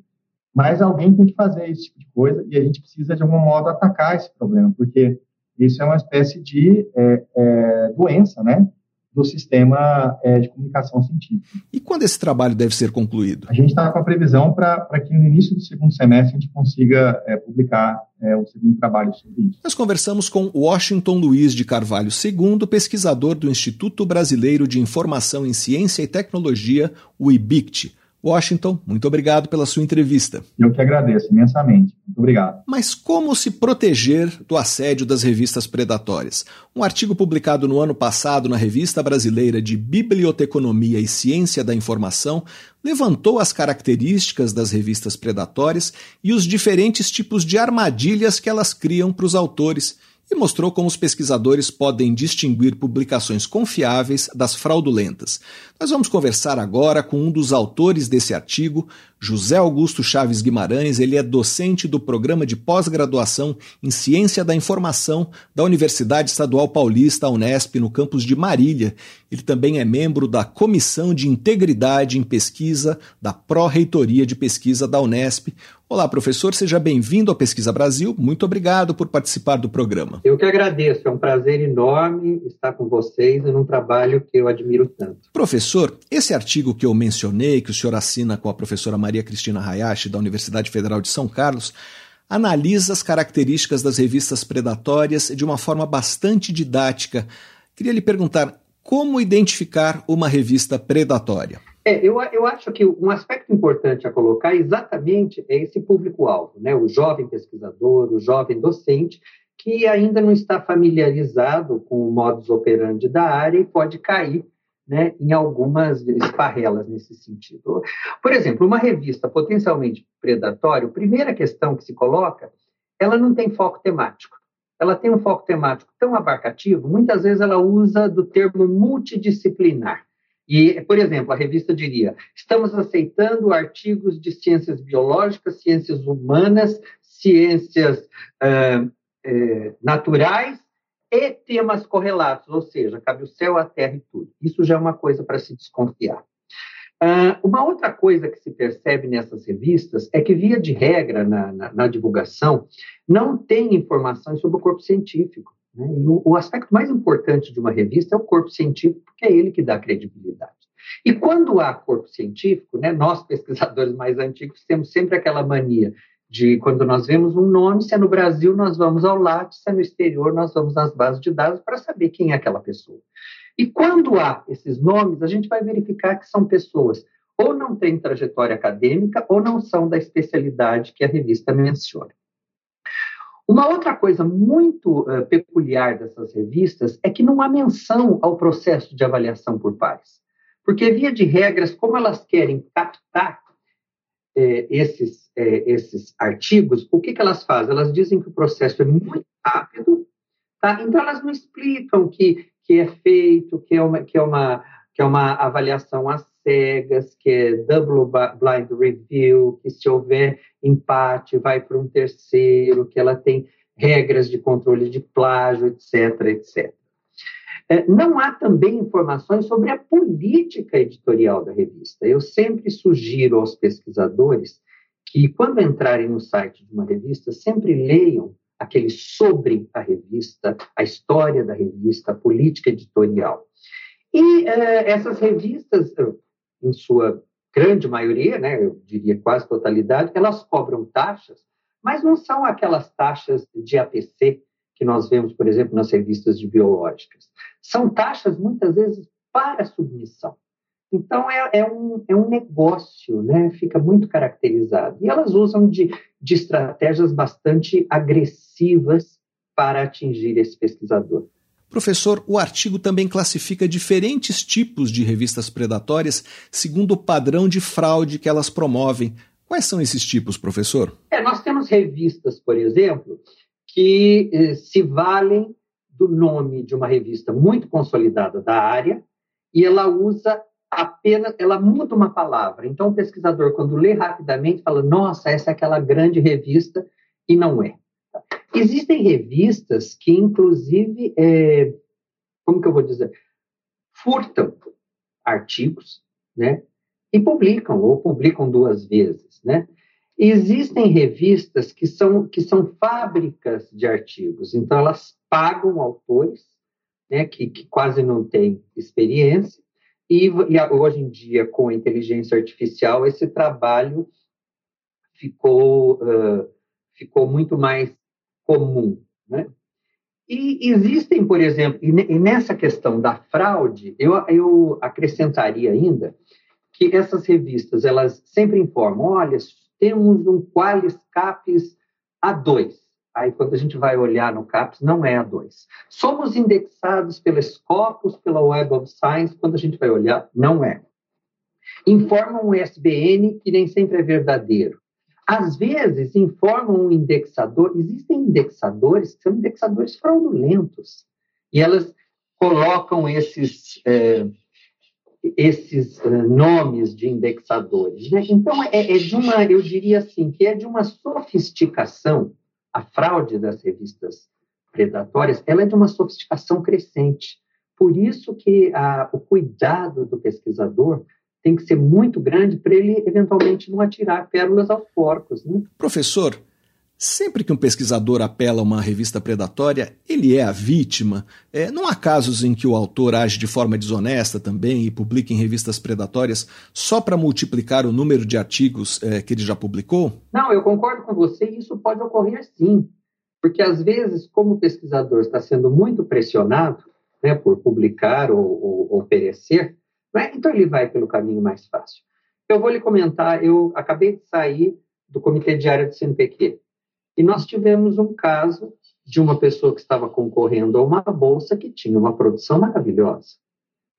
Mas alguém tem que fazer esse tipo de coisa e a gente precisa, de algum modo, atacar esse problema, porque isso é uma espécie de é, é doença, né? Do sistema é, de comunicação científica. E quando esse trabalho deve ser concluído? A gente está com a previsão para que no início do segundo semestre a gente consiga é, publicar é, o segundo trabalho sobre isso. Nós conversamos com Washington Luiz de Carvalho II, pesquisador do Instituto Brasileiro de Informação em Ciência e Tecnologia, o IBICT Washington, muito obrigado pela sua entrevista. Eu que agradeço imensamente. Muito obrigado. Mas como se proteger do assédio das revistas predatórias? Um artigo publicado no ano passado na Revista Brasileira de Biblioteconomia e Ciência da Informação levantou as características das revistas predatórias e os diferentes tipos de armadilhas que elas criam para os autores e mostrou como os pesquisadores podem distinguir publicações confiáveis das fraudulentas. Nós vamos conversar agora com um dos autores desse artigo, José Augusto Chaves Guimarães. Ele é docente do programa de pós-graduação em Ciência da Informação da Universidade Estadual Paulista, Unesp, no campus de Marília. Ele também é membro da Comissão de Integridade em Pesquisa da Pró-Reitoria de Pesquisa da Unesp. Olá, professor, seja bem-vindo ao Pesquisa Brasil. Muito obrigado por participar do programa. Eu que agradeço, é um prazer enorme estar com vocês num trabalho que eu admiro tanto. Professor, esse artigo que eu mencionei, que o senhor assina com a professora Maria Cristina Hayashi, da Universidade Federal de São Carlos, analisa as características das revistas predatórias de uma forma bastante didática. Queria lhe perguntar como identificar uma revista predatória. É, eu, eu acho que um aspecto importante a colocar exatamente é esse público-alvo, né? o jovem pesquisador, o jovem docente, que ainda não está familiarizado com o modus operandi da área e pode cair né, em algumas esparrelas nesse sentido. Por exemplo, uma revista potencialmente predatória, a primeira questão que se coloca, ela não tem foco temático. Ela tem um foco temático tão abarcativo, muitas vezes ela usa do termo multidisciplinar. E, por exemplo, a revista diria: estamos aceitando artigos de ciências biológicas, ciências humanas, ciências uh, uh, naturais e temas correlatos, ou seja, cabe o céu, a terra e tudo. Isso já é uma coisa para se desconfiar. Uh, uma outra coisa que se percebe nessas revistas é que, via de regra, na, na, na divulgação, não tem informações sobre o corpo científico. Né? O, o, aspecto mais importante de uma revista é o corpo científico, porque é ele que dá credibilidade. E quando há corpo científico, né, nós pesquisadores mais antigos temos sempre aquela mania de quando nós vemos um nome, se é no Brasil, nós vamos ao Lattes, se é no exterior, nós vamos nas bases de dados para saber quem é aquela pessoa. E quando há esses nomes, a gente vai verificar que são pessoas ou não têm trajetória acadêmica ou não são da especialidade que a revista menciona. Uma outra coisa muito uh, peculiar dessas revistas é que não há menção ao processo de avaliação por pares. Porque, via de regras, como elas querem captar eh, esses, eh, esses artigos, o que, que elas fazem? Elas dizem que o processo é muito rápido, tá? então elas não explicam que que é feito, que é uma, que é uma, que é uma avaliação às cegas, que é double blind review, que se houver empate vai para um terceiro, que ela tem regras de controle de plágio, etc, etc. É, não há também informações sobre a política editorial da revista. Eu sempre sugiro aos pesquisadores que, quando entrarem no site de uma revista, sempre leiam aquele sobre a revista, a história da revista, a política editorial. E uh, essas revistas, em sua grande maioria, né, eu diria quase totalidade, elas cobram taxas, mas não são aquelas taxas de APC que nós vemos, por exemplo, nas revistas de biológicas. São taxas, muitas vezes, para submissão. Então, é, é, um, é um negócio, né? fica muito caracterizado. E elas usam de, de estratégias bastante agressivas para atingir esse pesquisador. Professor, o artigo também classifica diferentes tipos de revistas predatórias segundo o padrão de fraude que elas promovem. Quais são esses tipos, professor? É, nós temos revistas, por exemplo, que eh, se valem do nome de uma revista muito consolidada da área e ela usa apenas ela muda uma palavra. Então, o pesquisador, quando lê rapidamente, fala: Nossa, essa é aquela grande revista, e não é. Existem revistas que, inclusive, é, como que eu vou dizer, furtam artigos, né? E publicam, ou publicam duas vezes, né? Existem revistas que são, que são fábricas de artigos, então elas pagam autores, né, que, que quase não têm experiência, e, e hoje em dia, com a inteligência artificial, esse trabalho ficou, uh, ficou muito mais comum. Né? E existem, por exemplo, e nessa questão da fraude, eu, eu acrescentaria ainda que essas revistas elas sempre informam: olha, temos um Qualis Capes A2. Aí, quando a gente vai olhar no CAPES, não é a 2. Somos indexados pela Scopus, pela Web of Science, quando a gente vai olhar, não é. Informam um ISBN que nem sempre é verdadeiro. Às vezes, informam um indexador. Existem indexadores que são indexadores fraudulentos. E elas colocam esses, é, esses é, nomes de indexadores. Né? Então, é, é de uma, eu diria assim, que é de uma sofisticação a fraude das revistas predatórias, ela é de uma sofisticação crescente. Por isso que a, o cuidado do pesquisador tem que ser muito grande para ele eventualmente não atirar pérolas aos porcos. Né? Professor, Sempre que um pesquisador apela a uma revista predatória, ele é a vítima. É, não há casos em que o autor age de forma desonesta também e publica em revistas predatórias só para multiplicar o número de artigos é, que ele já publicou? Não, eu concordo com você, isso pode ocorrer sim. Porque às vezes, como o pesquisador está sendo muito pressionado né, por publicar ou, ou, ou perecer, né, então ele vai pelo caminho mais fácil. Eu vou lhe comentar, eu acabei de sair do Comitê Diário do CNPq. E nós tivemos um caso de uma pessoa que estava concorrendo a uma bolsa que tinha uma produção maravilhosa.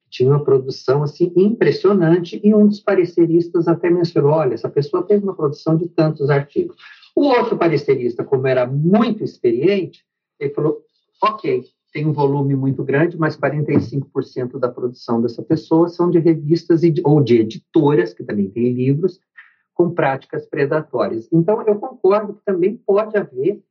Tinha uma produção assim impressionante e um dos pareceristas até mencionou, olha, essa pessoa teve uma produção de tantos artigos. O outro parecerista, como era muito experiente, ele falou, ok, tem um volume muito grande, mas 45% da produção dessa pessoa são de revistas ou de editoras, que também têm livros, com práticas predatórias. Então, eu concordo que também pode haver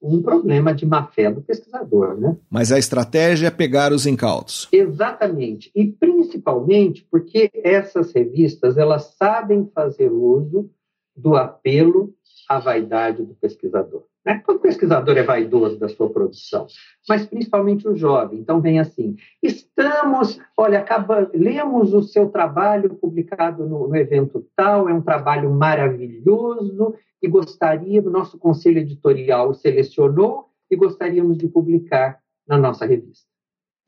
um problema de má-fé do pesquisador. Né? Mas a estratégia é pegar os incautos. Exatamente. E principalmente porque essas revistas elas sabem fazer uso do apelo à vaidade do pesquisador. Né? Todo pesquisador é vaidoso da sua produção, mas principalmente o jovem. Então, vem assim: estamos, olha, acaba, lemos o seu trabalho publicado no, no evento tal, é um trabalho maravilhoso e gostaria, o nosso conselho editorial selecionou e gostaríamos de publicar na nossa revista.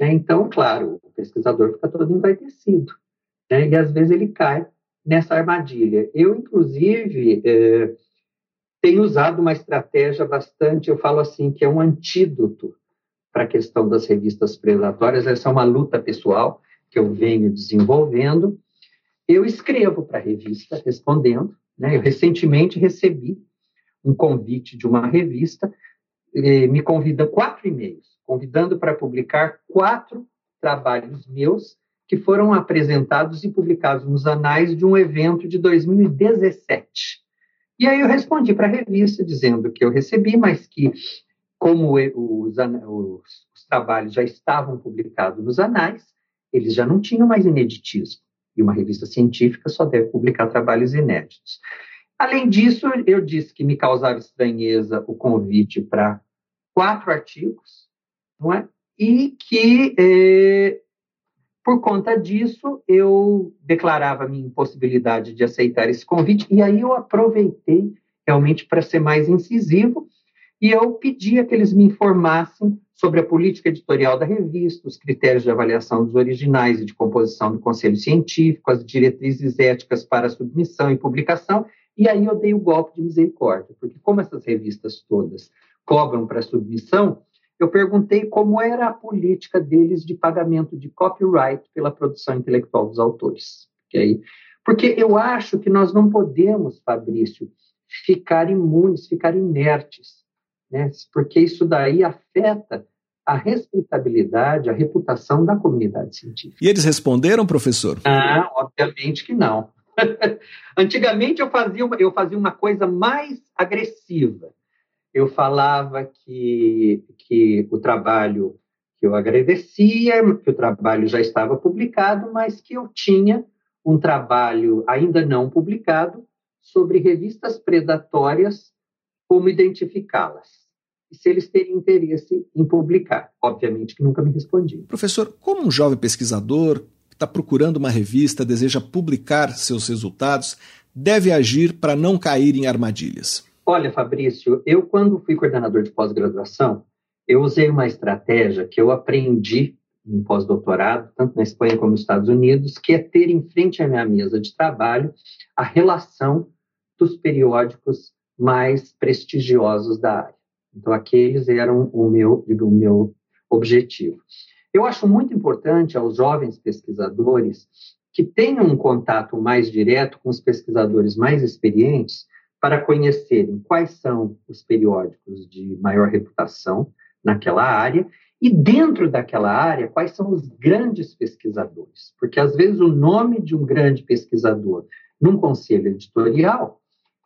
Né? Então, claro, o pesquisador fica todo envaidecido, né? e às vezes ele cai nessa armadilha. Eu, inclusive, é, tenho usado uma estratégia bastante, eu falo assim, que é um antídoto para a questão das revistas predatórias, essa é uma luta pessoal que eu venho desenvolvendo. Eu escrevo para a revista respondendo, né? Eu recentemente recebi um convite de uma revista, me convida quatro e-mails, convidando para publicar quatro trabalhos meus que foram apresentados e publicados nos anais de um evento de 2017. E aí eu respondi para a revista dizendo que eu recebi, mas que como os, os, os, trabalhos já estavam publicados nos anais, eles já não tinham mais ineditismo. E uma revista científica só deve publicar trabalhos inéditos. Além disso, eu disse que me causava estranheza o convite para quatro artigos, não é? E que eh, por conta disso, eu declarava minha impossibilidade de aceitar esse convite, e aí eu aproveitei realmente para ser mais incisivo, e eu pedi que eles me informassem sobre a política editorial da revista, os critérios de avaliação dos originais e de composição do conselho científico, as diretrizes éticas para submissão e publicação, e aí eu dei o golpe de misericórdia, porque como essas revistas todas cobram para submissão, eu perguntei como era a política deles de pagamento de copyright pela produção intelectual dos autores. Okay? Porque eu acho que nós não podemos, Fabrício, ficar imunes, ficar inertes, né? porque isso daí afeta a respeitabilidade, a reputação da comunidade científica. E eles responderam, professor? Ah, obviamente que não. Antigamente eu fazia, uma, eu fazia uma coisa mais agressiva eu falava que, que o trabalho que eu agradecia, que o trabalho já estava publicado, mas que eu tinha um trabalho ainda não publicado sobre revistas predatórias, como identificá-las. E se eles teriam interesse em publicar. Obviamente que nunca me respondiam. Professor, como um jovem pesquisador que está procurando uma revista, deseja publicar seus resultados, deve agir para não cair em armadilhas? Olha, Fabrício, eu quando fui coordenador de pós-graduação, eu usei uma estratégia que eu aprendi em pós-doutorado, tanto na Espanha como nos Estados Unidos, que é ter em frente à minha mesa de trabalho a relação dos periódicos mais prestigiosos da área. Então, aqueles eram o meu, o meu objetivo. Eu acho muito importante aos jovens pesquisadores que tenham um contato mais direto com os pesquisadores mais experientes, para conhecerem quais são os periódicos de maior reputação naquela área e dentro daquela área quais são os grandes pesquisadores, porque às vezes o nome de um grande pesquisador num conselho editorial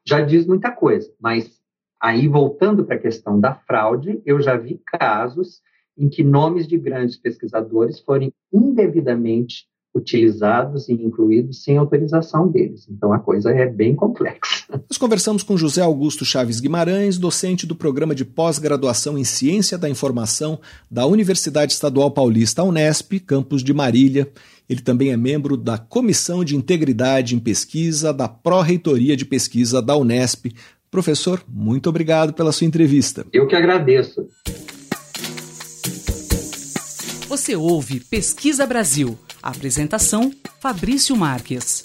já diz muita coisa, mas aí voltando para a questão da fraude, eu já vi casos em que nomes de grandes pesquisadores foram indevidamente utilizados e incluídos sem autorização deles. Então a coisa é bem complexa. Nós conversamos com José Augusto Chaves Guimarães, docente do programa de pós-graduação em Ciência da Informação da Universidade Estadual Paulista Unesp, campus de Marília. Ele também é membro da Comissão de Integridade em Pesquisa da Pró-Reitoria de Pesquisa da Unesp. Professor, muito obrigado pela sua entrevista. Eu que agradeço. Você ouve Pesquisa Brasil Apresentação: Fabrício Marques.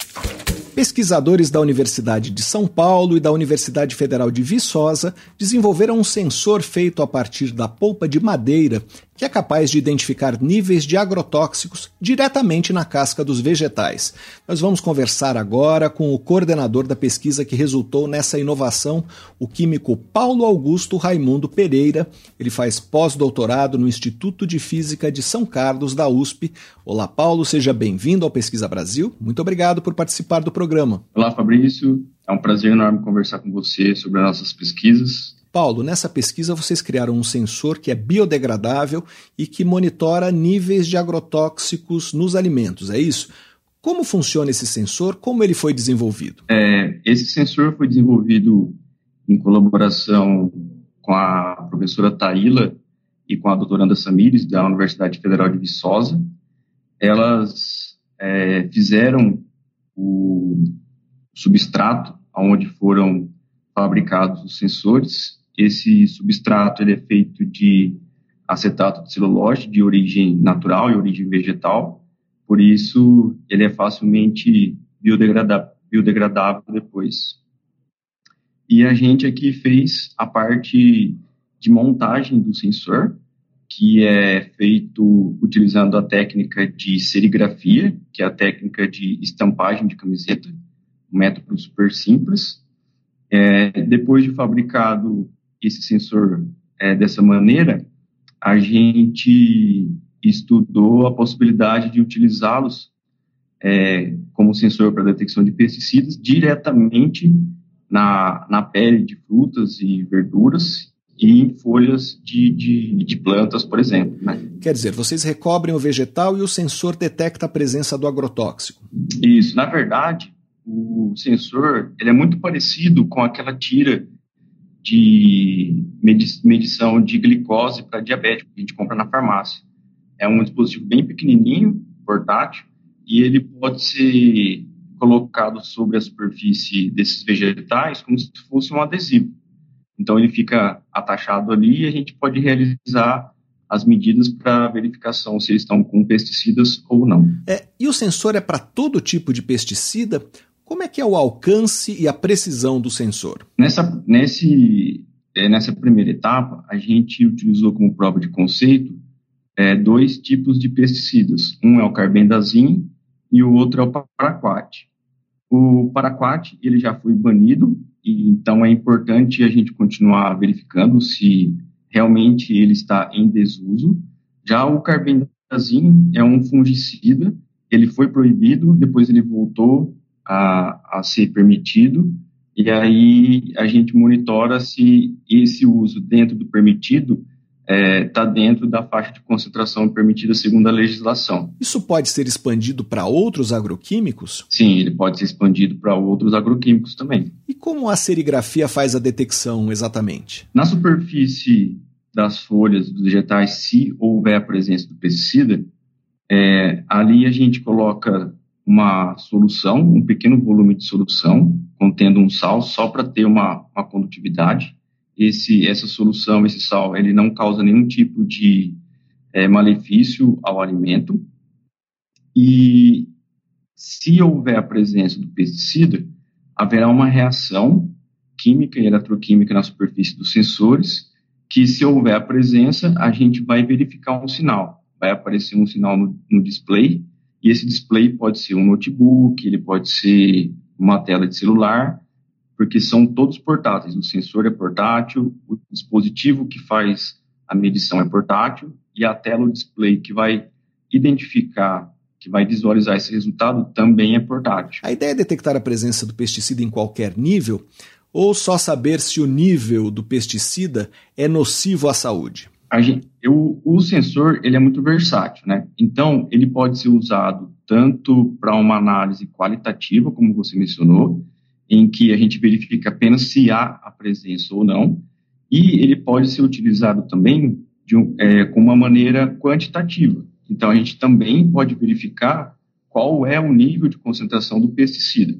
Pesquisadores da Universidade de São Paulo e da Universidade Federal de Viçosa desenvolveram um sensor feito a partir da polpa de madeira que é capaz de identificar níveis de agrotóxicos diretamente na casca dos vegetais. Nós vamos conversar agora com o coordenador da pesquisa que resultou nessa inovação, o químico Paulo Augusto Raimundo Pereira. Ele faz pós-doutorado no Instituto de Física de São Carlos, da USP. Olá, Paulo, seja bem-vindo ao Pesquisa Brasil. Muito obrigado por participar do programa. Olá, Fabrício. É um prazer enorme conversar com você sobre as nossas pesquisas Paulo, nessa pesquisa vocês criaram um sensor que é biodegradável e que monitora níveis de agrotóxicos nos alimentos, é isso? Como funciona esse sensor? Como ele foi desenvolvido? É, esse sensor foi desenvolvido em colaboração com a professora Taíla e com a doutoranda Samires, da Universidade Federal de Viçosa. Elas é, fizeram o substrato onde foram fabricados os sensores. Esse substrato ele é feito de acetato de celulose de origem natural e origem vegetal, por isso ele é facilmente biodegradável, biodegradável depois. E a gente aqui fez a parte de montagem do sensor, que é feito utilizando a técnica de serigrafia, que é a técnica de estampagem de camiseta, um método super simples. É, depois de fabricado esse sensor é, dessa maneira, a gente estudou a possibilidade de utilizá-los é, como sensor para detecção de pesticidas diretamente na, na pele de frutas e verduras e em folhas de, de, de plantas, por exemplo. Né? Quer dizer, vocês recobrem o vegetal e o sensor detecta a presença do agrotóxico. Isso, na verdade, o sensor ele é muito parecido com aquela tira de medição de glicose para diabético que a gente compra na farmácia. É um dispositivo bem pequenininho, portátil, e ele pode ser colocado sobre a superfície desses vegetais como se fosse um adesivo. Então ele fica atachado ali e a gente pode realizar as medidas para verificação se eles estão com pesticidas ou não. É, e o sensor é para todo tipo de pesticida como é que é o alcance e a precisão do sensor? Nessa, nesse, é, nessa primeira etapa, a gente utilizou como prova de conceito é, dois tipos de pesticidas. Um é o carbendazim e o outro é o paraquat. O paraquat ele já foi banido, e então é importante a gente continuar verificando se realmente ele está em desuso. Já o carbendazim é um fungicida, ele foi proibido, depois ele voltou a, a ser permitido, e aí a gente monitora se esse uso dentro do permitido está é, tá dentro da faixa de concentração permitida segundo a legislação. Isso pode ser expandido para outros agroquímicos? Sim, ele pode ser expandido para outros agroquímicos também. E como a serigrafia faz a detecção exatamente? Na superfície das folhas dos vegetais, se houver a presença do pesticida, é, ali a gente coloca uma solução, um pequeno volume de solução, contendo um sal, só para ter uma, uma condutividade. Esse, essa solução, esse sal, ele não causa nenhum tipo de é, malefício ao alimento. E se houver a presença do pesticida, haverá uma reação química e eletroquímica na superfície dos sensores, que se houver a presença, a gente vai verificar um sinal. Vai aparecer um sinal no, no display, e esse display pode ser um notebook, ele pode ser uma tela de celular, porque são todos portáteis. O sensor é portátil, o dispositivo que faz a medição é portátil e a tela, o display que vai identificar, que vai visualizar esse resultado também é portátil. A ideia é detectar a presença do pesticida em qualquer nível ou só saber se o nível do pesticida é nocivo à saúde? Gente, eu, o sensor ele é muito versátil, né? Então ele pode ser usado tanto para uma análise qualitativa, como você mencionou, em que a gente verifica apenas se há a presença ou não, e ele pode ser utilizado também de um, é, com uma maneira quantitativa. Então a gente também pode verificar qual é o nível de concentração do pesticida.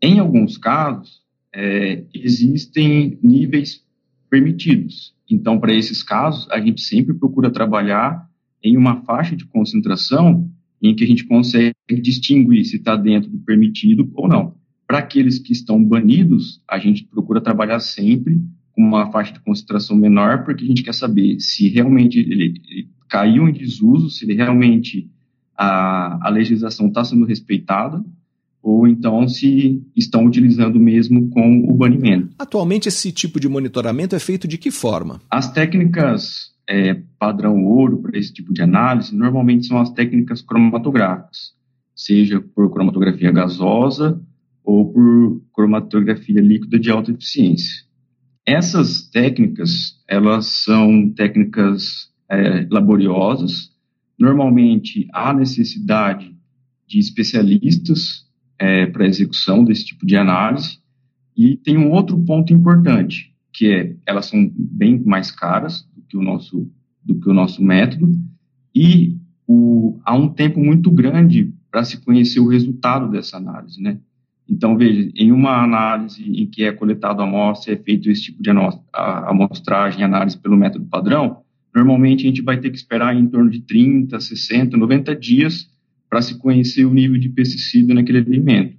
Em alguns casos é, existem níveis permitidos. Então, para esses casos, a gente sempre procura trabalhar em uma faixa de concentração em que a gente consegue distinguir se está dentro do permitido ou não. Para aqueles que estão banidos, a gente procura trabalhar sempre com uma faixa de concentração menor, porque a gente quer saber se realmente ele, ele caiu em desuso, se realmente a, a legislação está sendo respeitada ou então se estão utilizando mesmo com o banimento. Atualmente, esse tipo de monitoramento é feito de que forma? As técnicas é, padrão ouro para esse tipo de análise normalmente são as técnicas cromatográficas, seja por cromatografia gasosa ou por cromatografia líquida de alta eficiência. Essas técnicas, elas são técnicas é, laboriosas. Normalmente, há necessidade de especialistas é, para execução desse tipo de análise. E tem um outro ponto importante, que é elas são bem mais caras do que o nosso, do que o nosso método e o, há um tempo muito grande para se conhecer o resultado dessa análise, né? Então, veja, em uma análise em que é coletado amostra, é feito esse tipo de amostragem, análise pelo método padrão, normalmente a gente vai ter que esperar em torno de 30, 60, 90 dias para se conhecer o nível de pesticida naquele alimento.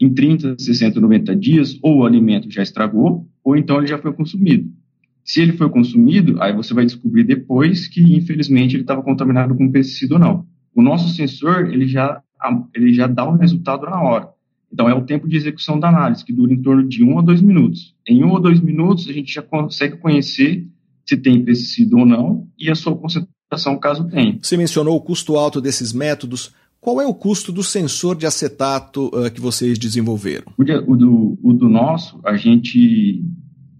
Em 30, 60, 90 dias, ou o alimento já estragou, ou então ele já foi consumido. Se ele foi consumido, aí você vai descobrir depois que, infelizmente, ele estava contaminado com pesticida ou não. O nosso sensor, ele já, ele já dá o resultado na hora. Então, é o tempo de execução da análise, que dura em torno de um a dois minutos. Em um ou dois minutos, a gente já consegue conhecer se tem pesticida ou não e a sua concentração, caso tenha. Você mencionou o custo alto desses métodos. Qual é o custo do sensor de acetato uh, que vocês desenvolveram? O, de, o, do, o do nosso, a gente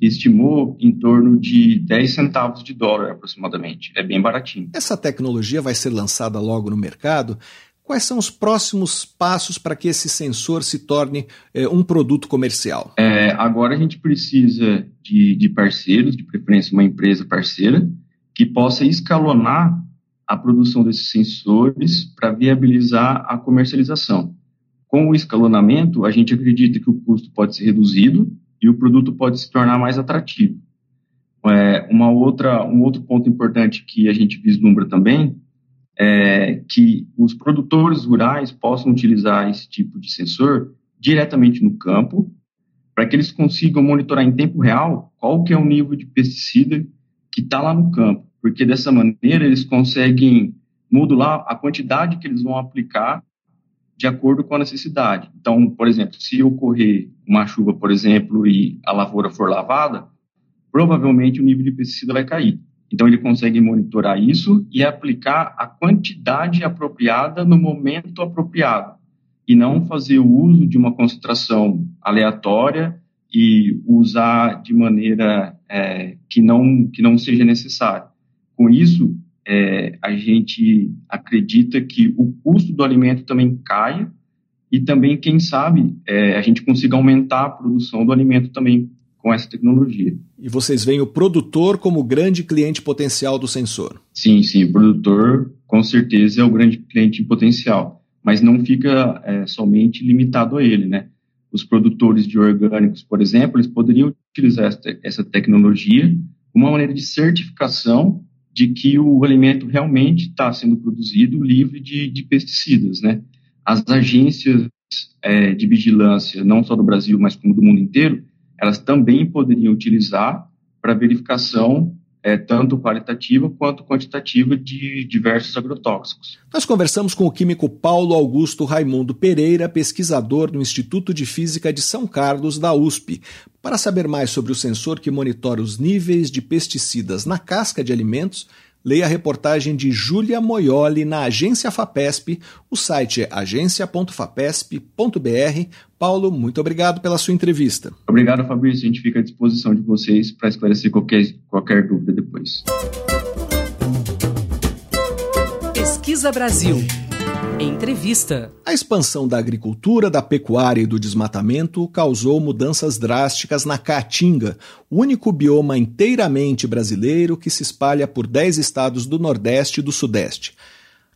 estimou em torno de 10 centavos de dólar aproximadamente. É bem baratinho. Essa tecnologia vai ser lançada logo no mercado. Quais são os próximos passos para que esse sensor se torne é, um produto comercial? É, agora a gente precisa de, de parceiros, de preferência uma empresa parceira, que possa escalonar a produção desses sensores para viabilizar a comercialização. Com o escalonamento, a gente acredita que o custo pode ser reduzido e o produto pode se tornar mais atrativo. É, uma outra, um outro ponto importante que a gente vislumbra também é, que os produtores rurais possam utilizar esse tipo de sensor diretamente no campo, para que eles consigam monitorar em tempo real qual que é o nível de pesticida que está lá no campo, porque dessa maneira eles conseguem modular a quantidade que eles vão aplicar de acordo com a necessidade. Então, por exemplo, se ocorrer uma chuva, por exemplo, e a lavoura for lavada, provavelmente o nível de pesticida vai cair. Então, ele consegue monitorar isso e aplicar a quantidade apropriada no momento apropriado, e não fazer o uso de uma concentração aleatória e usar de maneira é, que, não, que não seja necessária. Com isso, é, a gente acredita que o custo do alimento também caia e também, quem sabe, é, a gente consiga aumentar a produção do alimento também com essa tecnologia. E vocês veem o produtor como grande cliente potencial do sensor? Sim, sim, o produtor com certeza é o grande cliente potencial, mas não fica é, somente limitado a ele, né? Os produtores de orgânicos, por exemplo, eles poderiam utilizar essa, essa tecnologia como uma maneira de certificação de que o alimento realmente está sendo produzido livre de, de, pesticidas, né? As agências é, de vigilância, não só do Brasil, mas como do mundo inteiro, elas também poderiam utilizar para verificação é, tanto qualitativa quanto quantitativa de diversos agrotóxicos. Nós conversamos com o químico Paulo Augusto Raimundo Pereira, pesquisador no Instituto de Física de São Carlos, da USP, para saber mais sobre o sensor que monitora os níveis de pesticidas na casca de alimentos Leia a reportagem de Júlia Moioli na Agência FAPESP. O site é agência.fapesp.br. Paulo, muito obrigado pela sua entrevista. Obrigado, Fabrício. A gente fica à disposição de vocês para esclarecer qualquer, qualquer dúvida depois. Pesquisa Brasil. Entrevista. A expansão da agricultura, da pecuária e do desmatamento causou mudanças drásticas na Caatinga, o único bioma inteiramente brasileiro que se espalha por 10 estados do Nordeste e do Sudeste.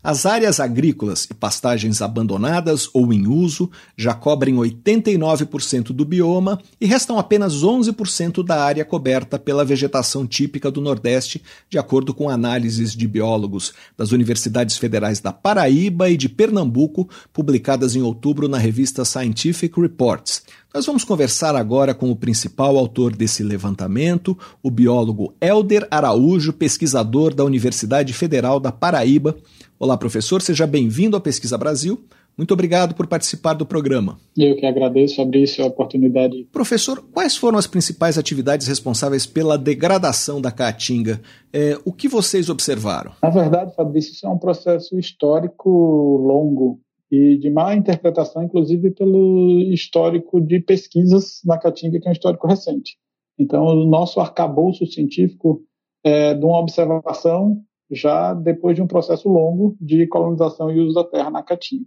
As áreas agrícolas e pastagens abandonadas ou em uso já cobrem 89% do bioma e restam apenas 11% da área coberta pela vegetação típica do Nordeste, de acordo com análises de biólogos das Universidades Federais da Paraíba e de Pernambuco, publicadas em outubro na revista Scientific Reports. Nós vamos conversar agora com o principal autor desse levantamento, o biólogo Elder Araújo, pesquisador da Universidade Federal da Paraíba. Olá, professor, seja bem-vindo à Pesquisa Brasil. Muito obrigado por participar do programa. Eu que agradeço, Fabrício, a oportunidade. Professor, quais foram as principais atividades responsáveis pela degradação da caatinga? É, o que vocês observaram? Na verdade, Fabrício, isso é um processo histórico longo e de má interpretação, inclusive pelo histórico de pesquisas na caatinga, que é um histórico recente. Então, o nosso arcabouço científico é de uma observação já depois de um processo longo de colonização e uso da terra na Caatinga.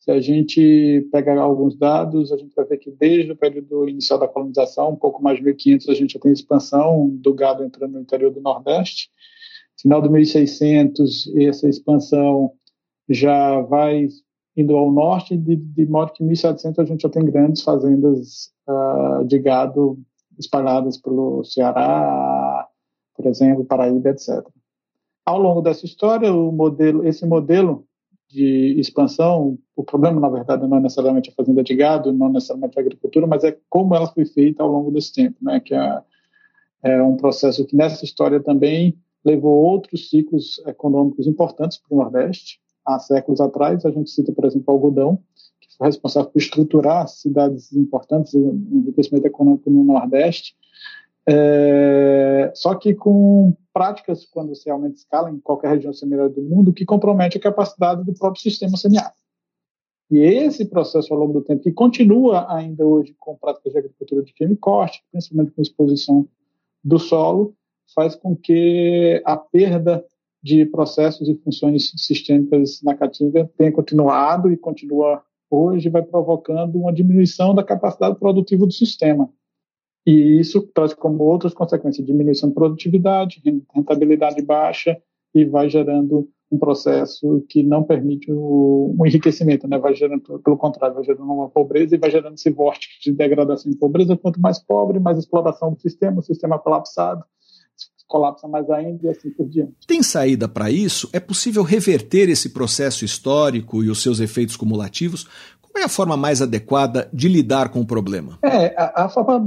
Se a gente pegar alguns dados, a gente vai ver que desde o período inicial da colonização, um pouco mais de 1500, a gente já tem expansão do gado entrando no interior do Nordeste. Final de 1600, essa expansão já vai indo ao norte, de, de modo que em 1700 a gente já tem grandes fazendas uh, de gado espalhadas pelo Ceará, por exemplo, Paraíba, etc. Ao longo dessa história, o modelo, esse modelo de expansão, o problema, na verdade, não é necessariamente a fazenda de gado, não necessariamente a agricultura, mas é como ela foi feita ao longo desse tempo, né? que é, é um processo que nessa história também levou outros ciclos econômicos importantes para o Nordeste. Há séculos atrás, a gente cita, por exemplo, o algodão, que foi responsável por estruturar cidades importantes, enriquecimento econômico no Nordeste, é, só que com práticas, quando você aumenta escala em qualquer região semiárica do mundo, que compromete a capacidade do próprio sistema semiárido. E esse processo ao longo do tempo, que continua ainda hoje com práticas de agricultura de queima e corte, principalmente com exposição do solo, faz com que a perda de processos e funções sistêmicas na caatinga tenha continuado e continua hoje, vai provocando uma diminuição da capacidade produtiva do sistema. E isso traz como outras consequências diminuição de produtividade, rentabilidade baixa e vai gerando um processo que não permite o, enriquecimento, né? vai gerando, pelo contrário, vai gerando uma pobreza e vai gerando esse vórtice de degradação e pobreza. Quanto mais pobre, mais exploração do sistema, o sistema colapsado, colapsa mais ainda e assim por diante. Tem saída para isso? É possível reverter esse processo histórico e os seus efeitos cumulativos? Qual é a forma mais adequada de lidar com o problema? É, a, a forma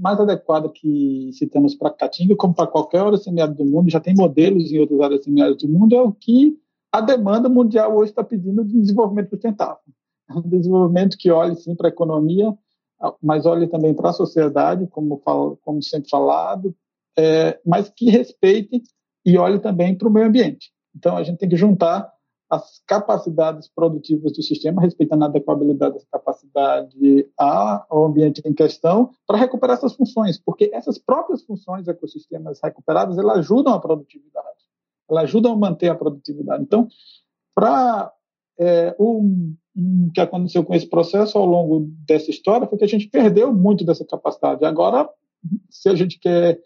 mais adequada que citamos para Caatinga, como para qualquer área semiárida do mundo, já tem modelos em outras áreas semiáridas do mundo, é o que a demanda mundial hoje está pedindo de desenvolvimento sustentável. É um desenvolvimento que olhe sim para a economia, mas olhe também para a sociedade, como, falo, como sempre falado, é, mas que respeite e olhe também para o meio ambiente. Então a gente tem que juntar as capacidades produtivas do sistema, respeitando a adequabilidade dessa capacidade ao ambiente em questão, para recuperar essas funções, porque essas próprias funções ecossistemas recuperadas, elas ajudam a produtividade, elas ajudam a manter a produtividade. Então, para é, o um, que aconteceu com esse processo ao longo dessa história foi que a gente perdeu muito dessa capacidade. Agora, se a gente quer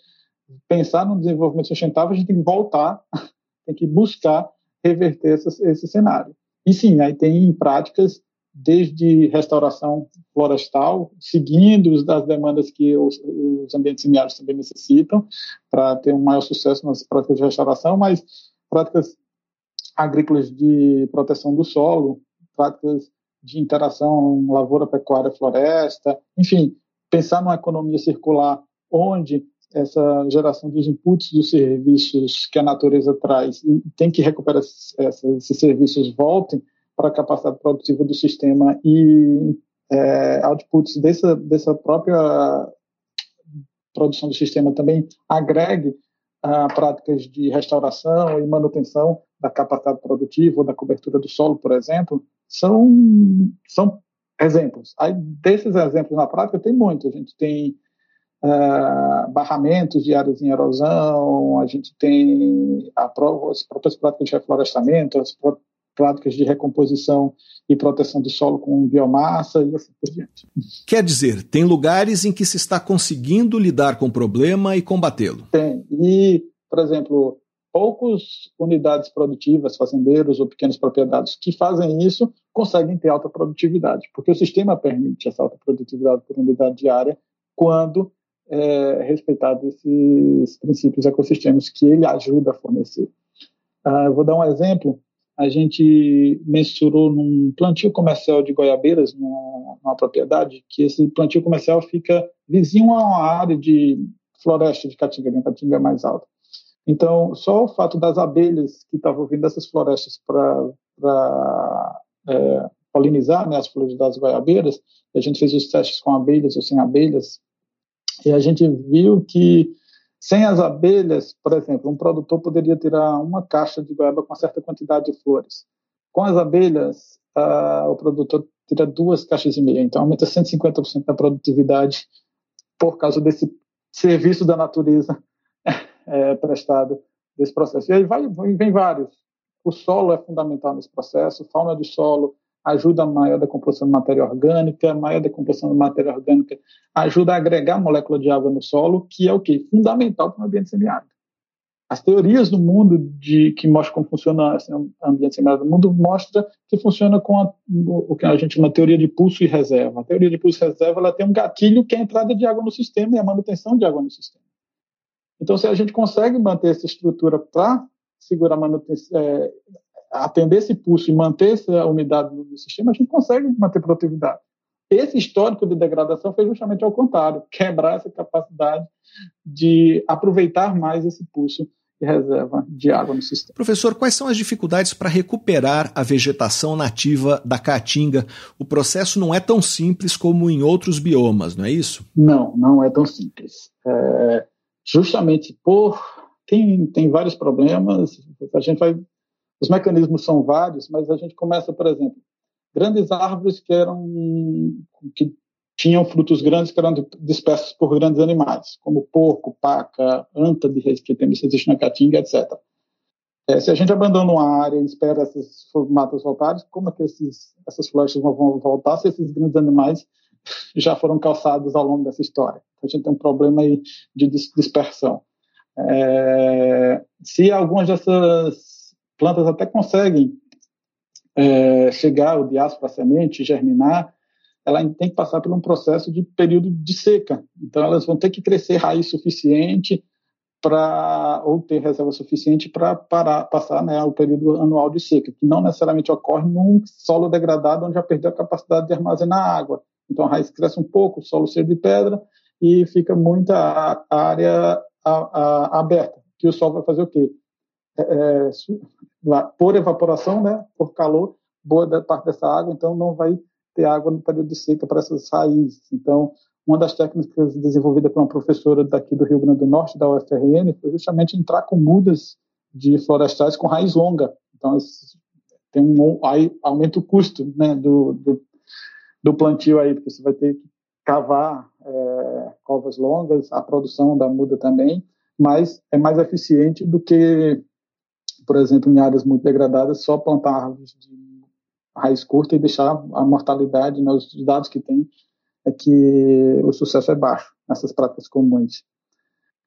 pensar no desenvolvimento sustentável, a gente tem que voltar, tem que buscar reverter essa, esse cenário. E sim, aí tem práticas desde restauração florestal, seguindo as demandas que os, os ambientes semiáridos também necessitam para ter um maior sucesso nas práticas de restauração, mas práticas agrícolas de proteção do solo, práticas de interação lavoura, pecuária, floresta, enfim, pensar numa economia circular onde essa geração dos inputs dos serviços que a natureza traz e tem que recuperar esses, serviços voltem para a capacidade produtiva do sistema e é, outputs dessa, dessa própria produção do sistema também agregue a práticas de restauração e manutenção da capacidade produtiva ou da cobertura do solo, por exemplo, são, são exemplos. Aí, desses exemplos na prática, tem muitos. A gente tem uh, barramentos de áreas em erosão, a gente tem a, as próprias práticas de reflorestamento, as práticas de recomposição e proteção do solo com biomassa e assim por diante. Quer dizer, tem lugares em que se está conseguindo lidar com o problema e combatê-lo? Tem. E, por exemplo, poucas unidades produtivas, fazendeiros ou pequenas propriedades que fazem isso conseguem ter alta produtividade, porque o sistema permite essa alta produtividade por unidade diária quando é, respeitado esses princípios ecossistêmicos que ele ajuda a fornecer. Eu vou dar um exemplo. A gente mensurou num plantio comercial de goiabeiras, numa, numa propriedade, que esse plantio comercial fica vizinho a uma área de floresta de caatinga, de caatinga mais alta. Então, só o fato das abelhas que estavam vindo dessas florestas para é, polinizar né, as flores das goiabeiras, a gente fez os testes com abelhas ou sem abelhas, e a gente viu que sem as abelhas, por exemplo, um produtor poderia tirar uma caixa de goiaba com uma certa quantidade de flores. Com as abelhas, uh, o produtor tira duas caixas e meia, então aumenta 150% da produtividade por causa desse serviço da natureza é, prestado desse processo. E aí vai, vem vários. O solo é fundamental nesse processo, fauna de solo ajuda a maior decomposição de matéria orgânica, maior decomposição de matéria orgânica ajuda a agregar molécula de água no solo, que é o que? Fundamental para o ambiente semiárido. As teorias do mundo de que mostram como funciona assim, o ambiente semiárido do mundo mostra que funciona com a, o que a gente chama de teoria de pulso e reserva. A teoria de pulso e reserva ela tem um gatilho que é a entrada de água no sistema e a manutenção de água no sistema. Então, se a gente consegue manter essa estrutura para segurar a manutenção, é, atender esse pulso e manter essa umidade no sistema, a gente consegue manter produtividade. Esse histórico de degradação foi justamente ao contrário, quebrar essa capacidade de aproveitar mais esse pulso de reserva de água no sistema. Professor, quais são as dificuldades para recuperar a vegetação nativa da caatinga? O processo não é tão simples como em outros biomas, não é isso? Não, não é tão simples. É, justamente por tem, tem vários problemas, a gente vai os mecanismos são vários, mas a gente começa, por exemplo, grandes árvores que eram que tinham frutos grandes que eram dispersos por grandes animais, como porco, paca, anta de reis que temos existe na caatinga, etc. É, se a gente abandona uma área e espera essas matas voltarem, como é que esses, essas florestas vão voltar se esses grandes animais já foram calçados ao longo dessa história? Então, a gente tem um problema aí de dispersão. É, se algumas dessas plantas até conseguem é, chegar o diáspora semente, germinar, ela tem que passar por um processo de período de seca. Então, elas vão ter que crescer raiz suficiente para ou ter reserva suficiente para passar né, o período anual de seca, que não necessariamente ocorre num solo degradado onde já perdeu a capacidade de armazenar água. Então, a raiz cresce um pouco, o solo cheio de pedra e fica muita área a, a, aberta, que o sol vai fazer o quê? É, é por evaporação, né, por calor, boa parte dessa água, então não vai ter água no período de seca para essas raízes. Então, uma das técnicas desenvolvida por uma professora daqui do Rio Grande do Norte, da UFRN, foi justamente entrar com mudas de florestais com raiz longa. Então, tem um aí aumenta o custo né, do, do, do, plantio aí, porque você vai ter que cavar é, covas longas, a produção da muda também, mas é mais eficiente do que por exemplo, em áreas muito degradadas, só plantar árvores de raiz curta e deixar a mortalidade, né, os dados que tem é que o sucesso é baixo nessas práticas comuns.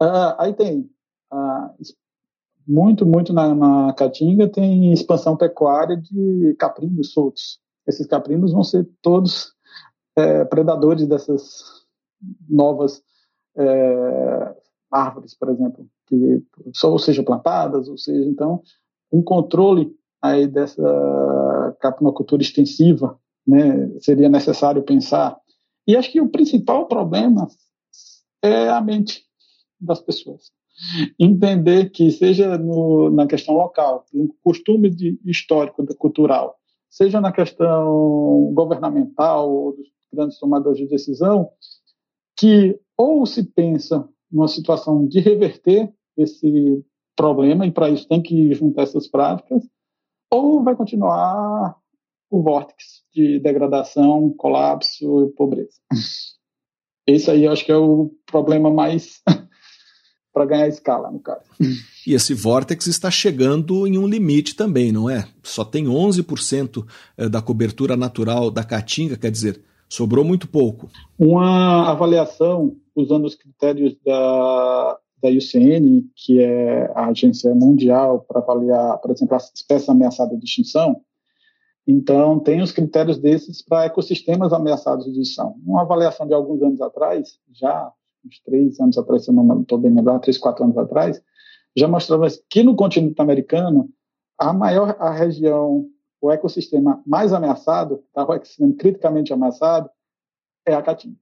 Uh, aí tem uh, muito, muito na, na Caatinga tem expansão pecuária de caprinos soltos. Esses caprinos vão ser todos é, predadores dessas novas é, árvores, por exemplo, que ou seja plantadas, ou seja, então, um controle aí dessa capinocultura extensiva, né, seria necessário pensar. E acho que o principal problema é a mente das pessoas. Entender que, seja no, na questão local, no costume de, histórico, cultural, seja na questão governamental ou dos grandes tomadores de decisão, que ou se pensa numa situação de reverter esse problema, e para isso tem que juntar essas práticas, ou vai continuar o vórtice de degradação, colapso e pobreza. Esse aí eu acho que é o problema mais para ganhar escala, no caso. E esse vórtice está chegando em um limite também, não é? Só tem 11% eh, da cobertura natural da caatinga, quer dizer, sobrou muito pouco. Uma avaliação usando os critérios da, da UCN, que é a agência mundial para avaliar, por exemplo, as espécies ameaçadas de extinção. Então, tem os critérios desses para ecossistemas ameaçados de extinção. Uma avaliação de alguns anos atrás, já uns três anos atrás, se eu não estou bem lembrado, três, quatro anos atrás, já mostrava que no continente americano, a maior a região, o ecossistema mais ameaçado, tá, o ecossistema criticamente ameaçado, é a Caatinga.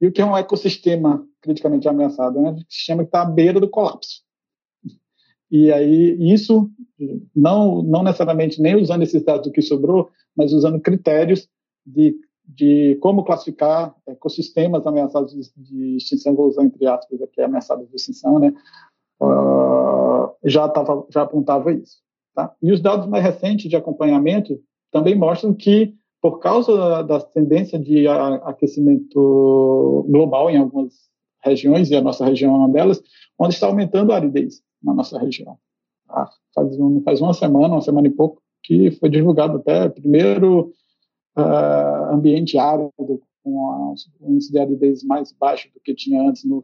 E o que é um ecossistema criticamente ameaçado? É um ecossistema que está à beira do colapso. E aí, isso, não, não necessariamente nem usando esses dados do que sobrou, mas usando critérios de, de como classificar ecossistemas ameaçados de, de extinção, vou usar entre aspas aqui, ameaçados de extinção, né? Uh, já, tava, já apontava isso. Tá? E os dados mais recentes de acompanhamento também mostram que por causa da tendência de aquecimento global em algumas regiões, e a nossa região é uma delas, onde está aumentando a aridez na nossa região. Ah, faz, um, faz uma semana, uma semana e pouco, que foi divulgado até primeiro uh, ambiente árido com um índice de aridez mais baixo do que tinha antes no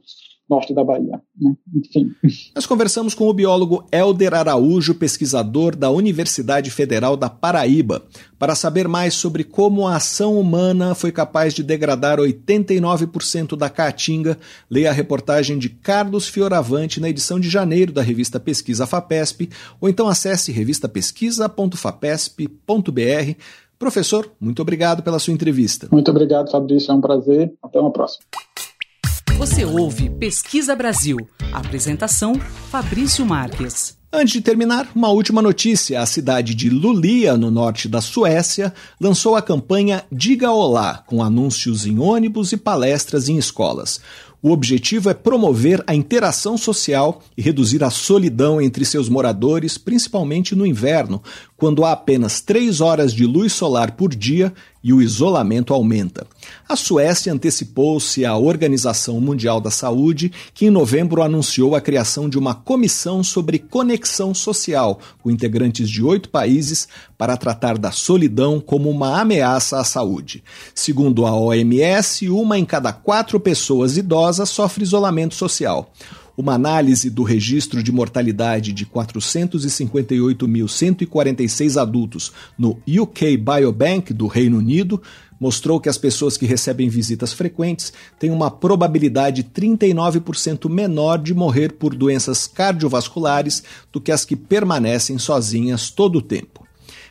norte da Bahia. Né? Enfim. Nós conversamos com o biólogo Helder Araújo, pesquisador da Universidade Federal da Paraíba, para saber mais sobre como a ação humana foi capaz de degradar 89% da caatinga. Leia a reportagem de Carlos Fioravante na edição de janeiro da revista Pesquisa FAPESP, ou então acesse revistapesquisa.fapesp.br Professor, muito obrigado pela sua entrevista. Muito obrigado, Fabrício. É um prazer. Até uma próxima. Você ouve Pesquisa Brasil. Apresentação: Fabrício Marques. Antes de terminar, uma última notícia. A cidade de Lulia, no norte da Suécia, lançou a campanha Diga Olá, com anúncios em ônibus e palestras em escolas. O objetivo é promover a interação social e reduzir a solidão entre seus moradores, principalmente no inverno, quando há apenas três horas de luz solar por dia e o isolamento aumenta. A Suécia antecipou-se à Organização Mundial da Saúde, que em novembro anunciou a criação de uma comissão sobre conexão social, com integrantes de oito países, para tratar da solidão como uma ameaça à saúde. Segundo a OMS, uma em cada quatro pessoas idosas sofre isolamento social. Uma análise do registro de mortalidade de 458.146 adultos no UK Biobank do Reino Unido mostrou que as pessoas que recebem visitas frequentes têm uma probabilidade 39% menor de morrer por doenças cardiovasculares do que as que permanecem sozinhas todo o tempo.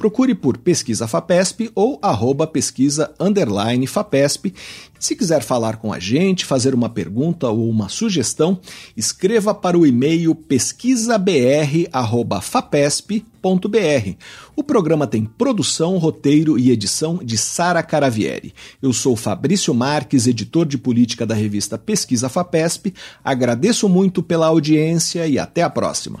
Procure por Pesquisa FAPESP ou arroba pesquisa underline FAPESP. Se quiser falar com a gente, fazer uma pergunta ou uma sugestão, escreva para o e-mail pesquisabr@fapesp.br. O programa tem produção, roteiro e edição de Sara Caravieri. Eu sou Fabrício Marques, editor de política da revista Pesquisa FAPESP. Agradeço muito pela audiência e até a próxima.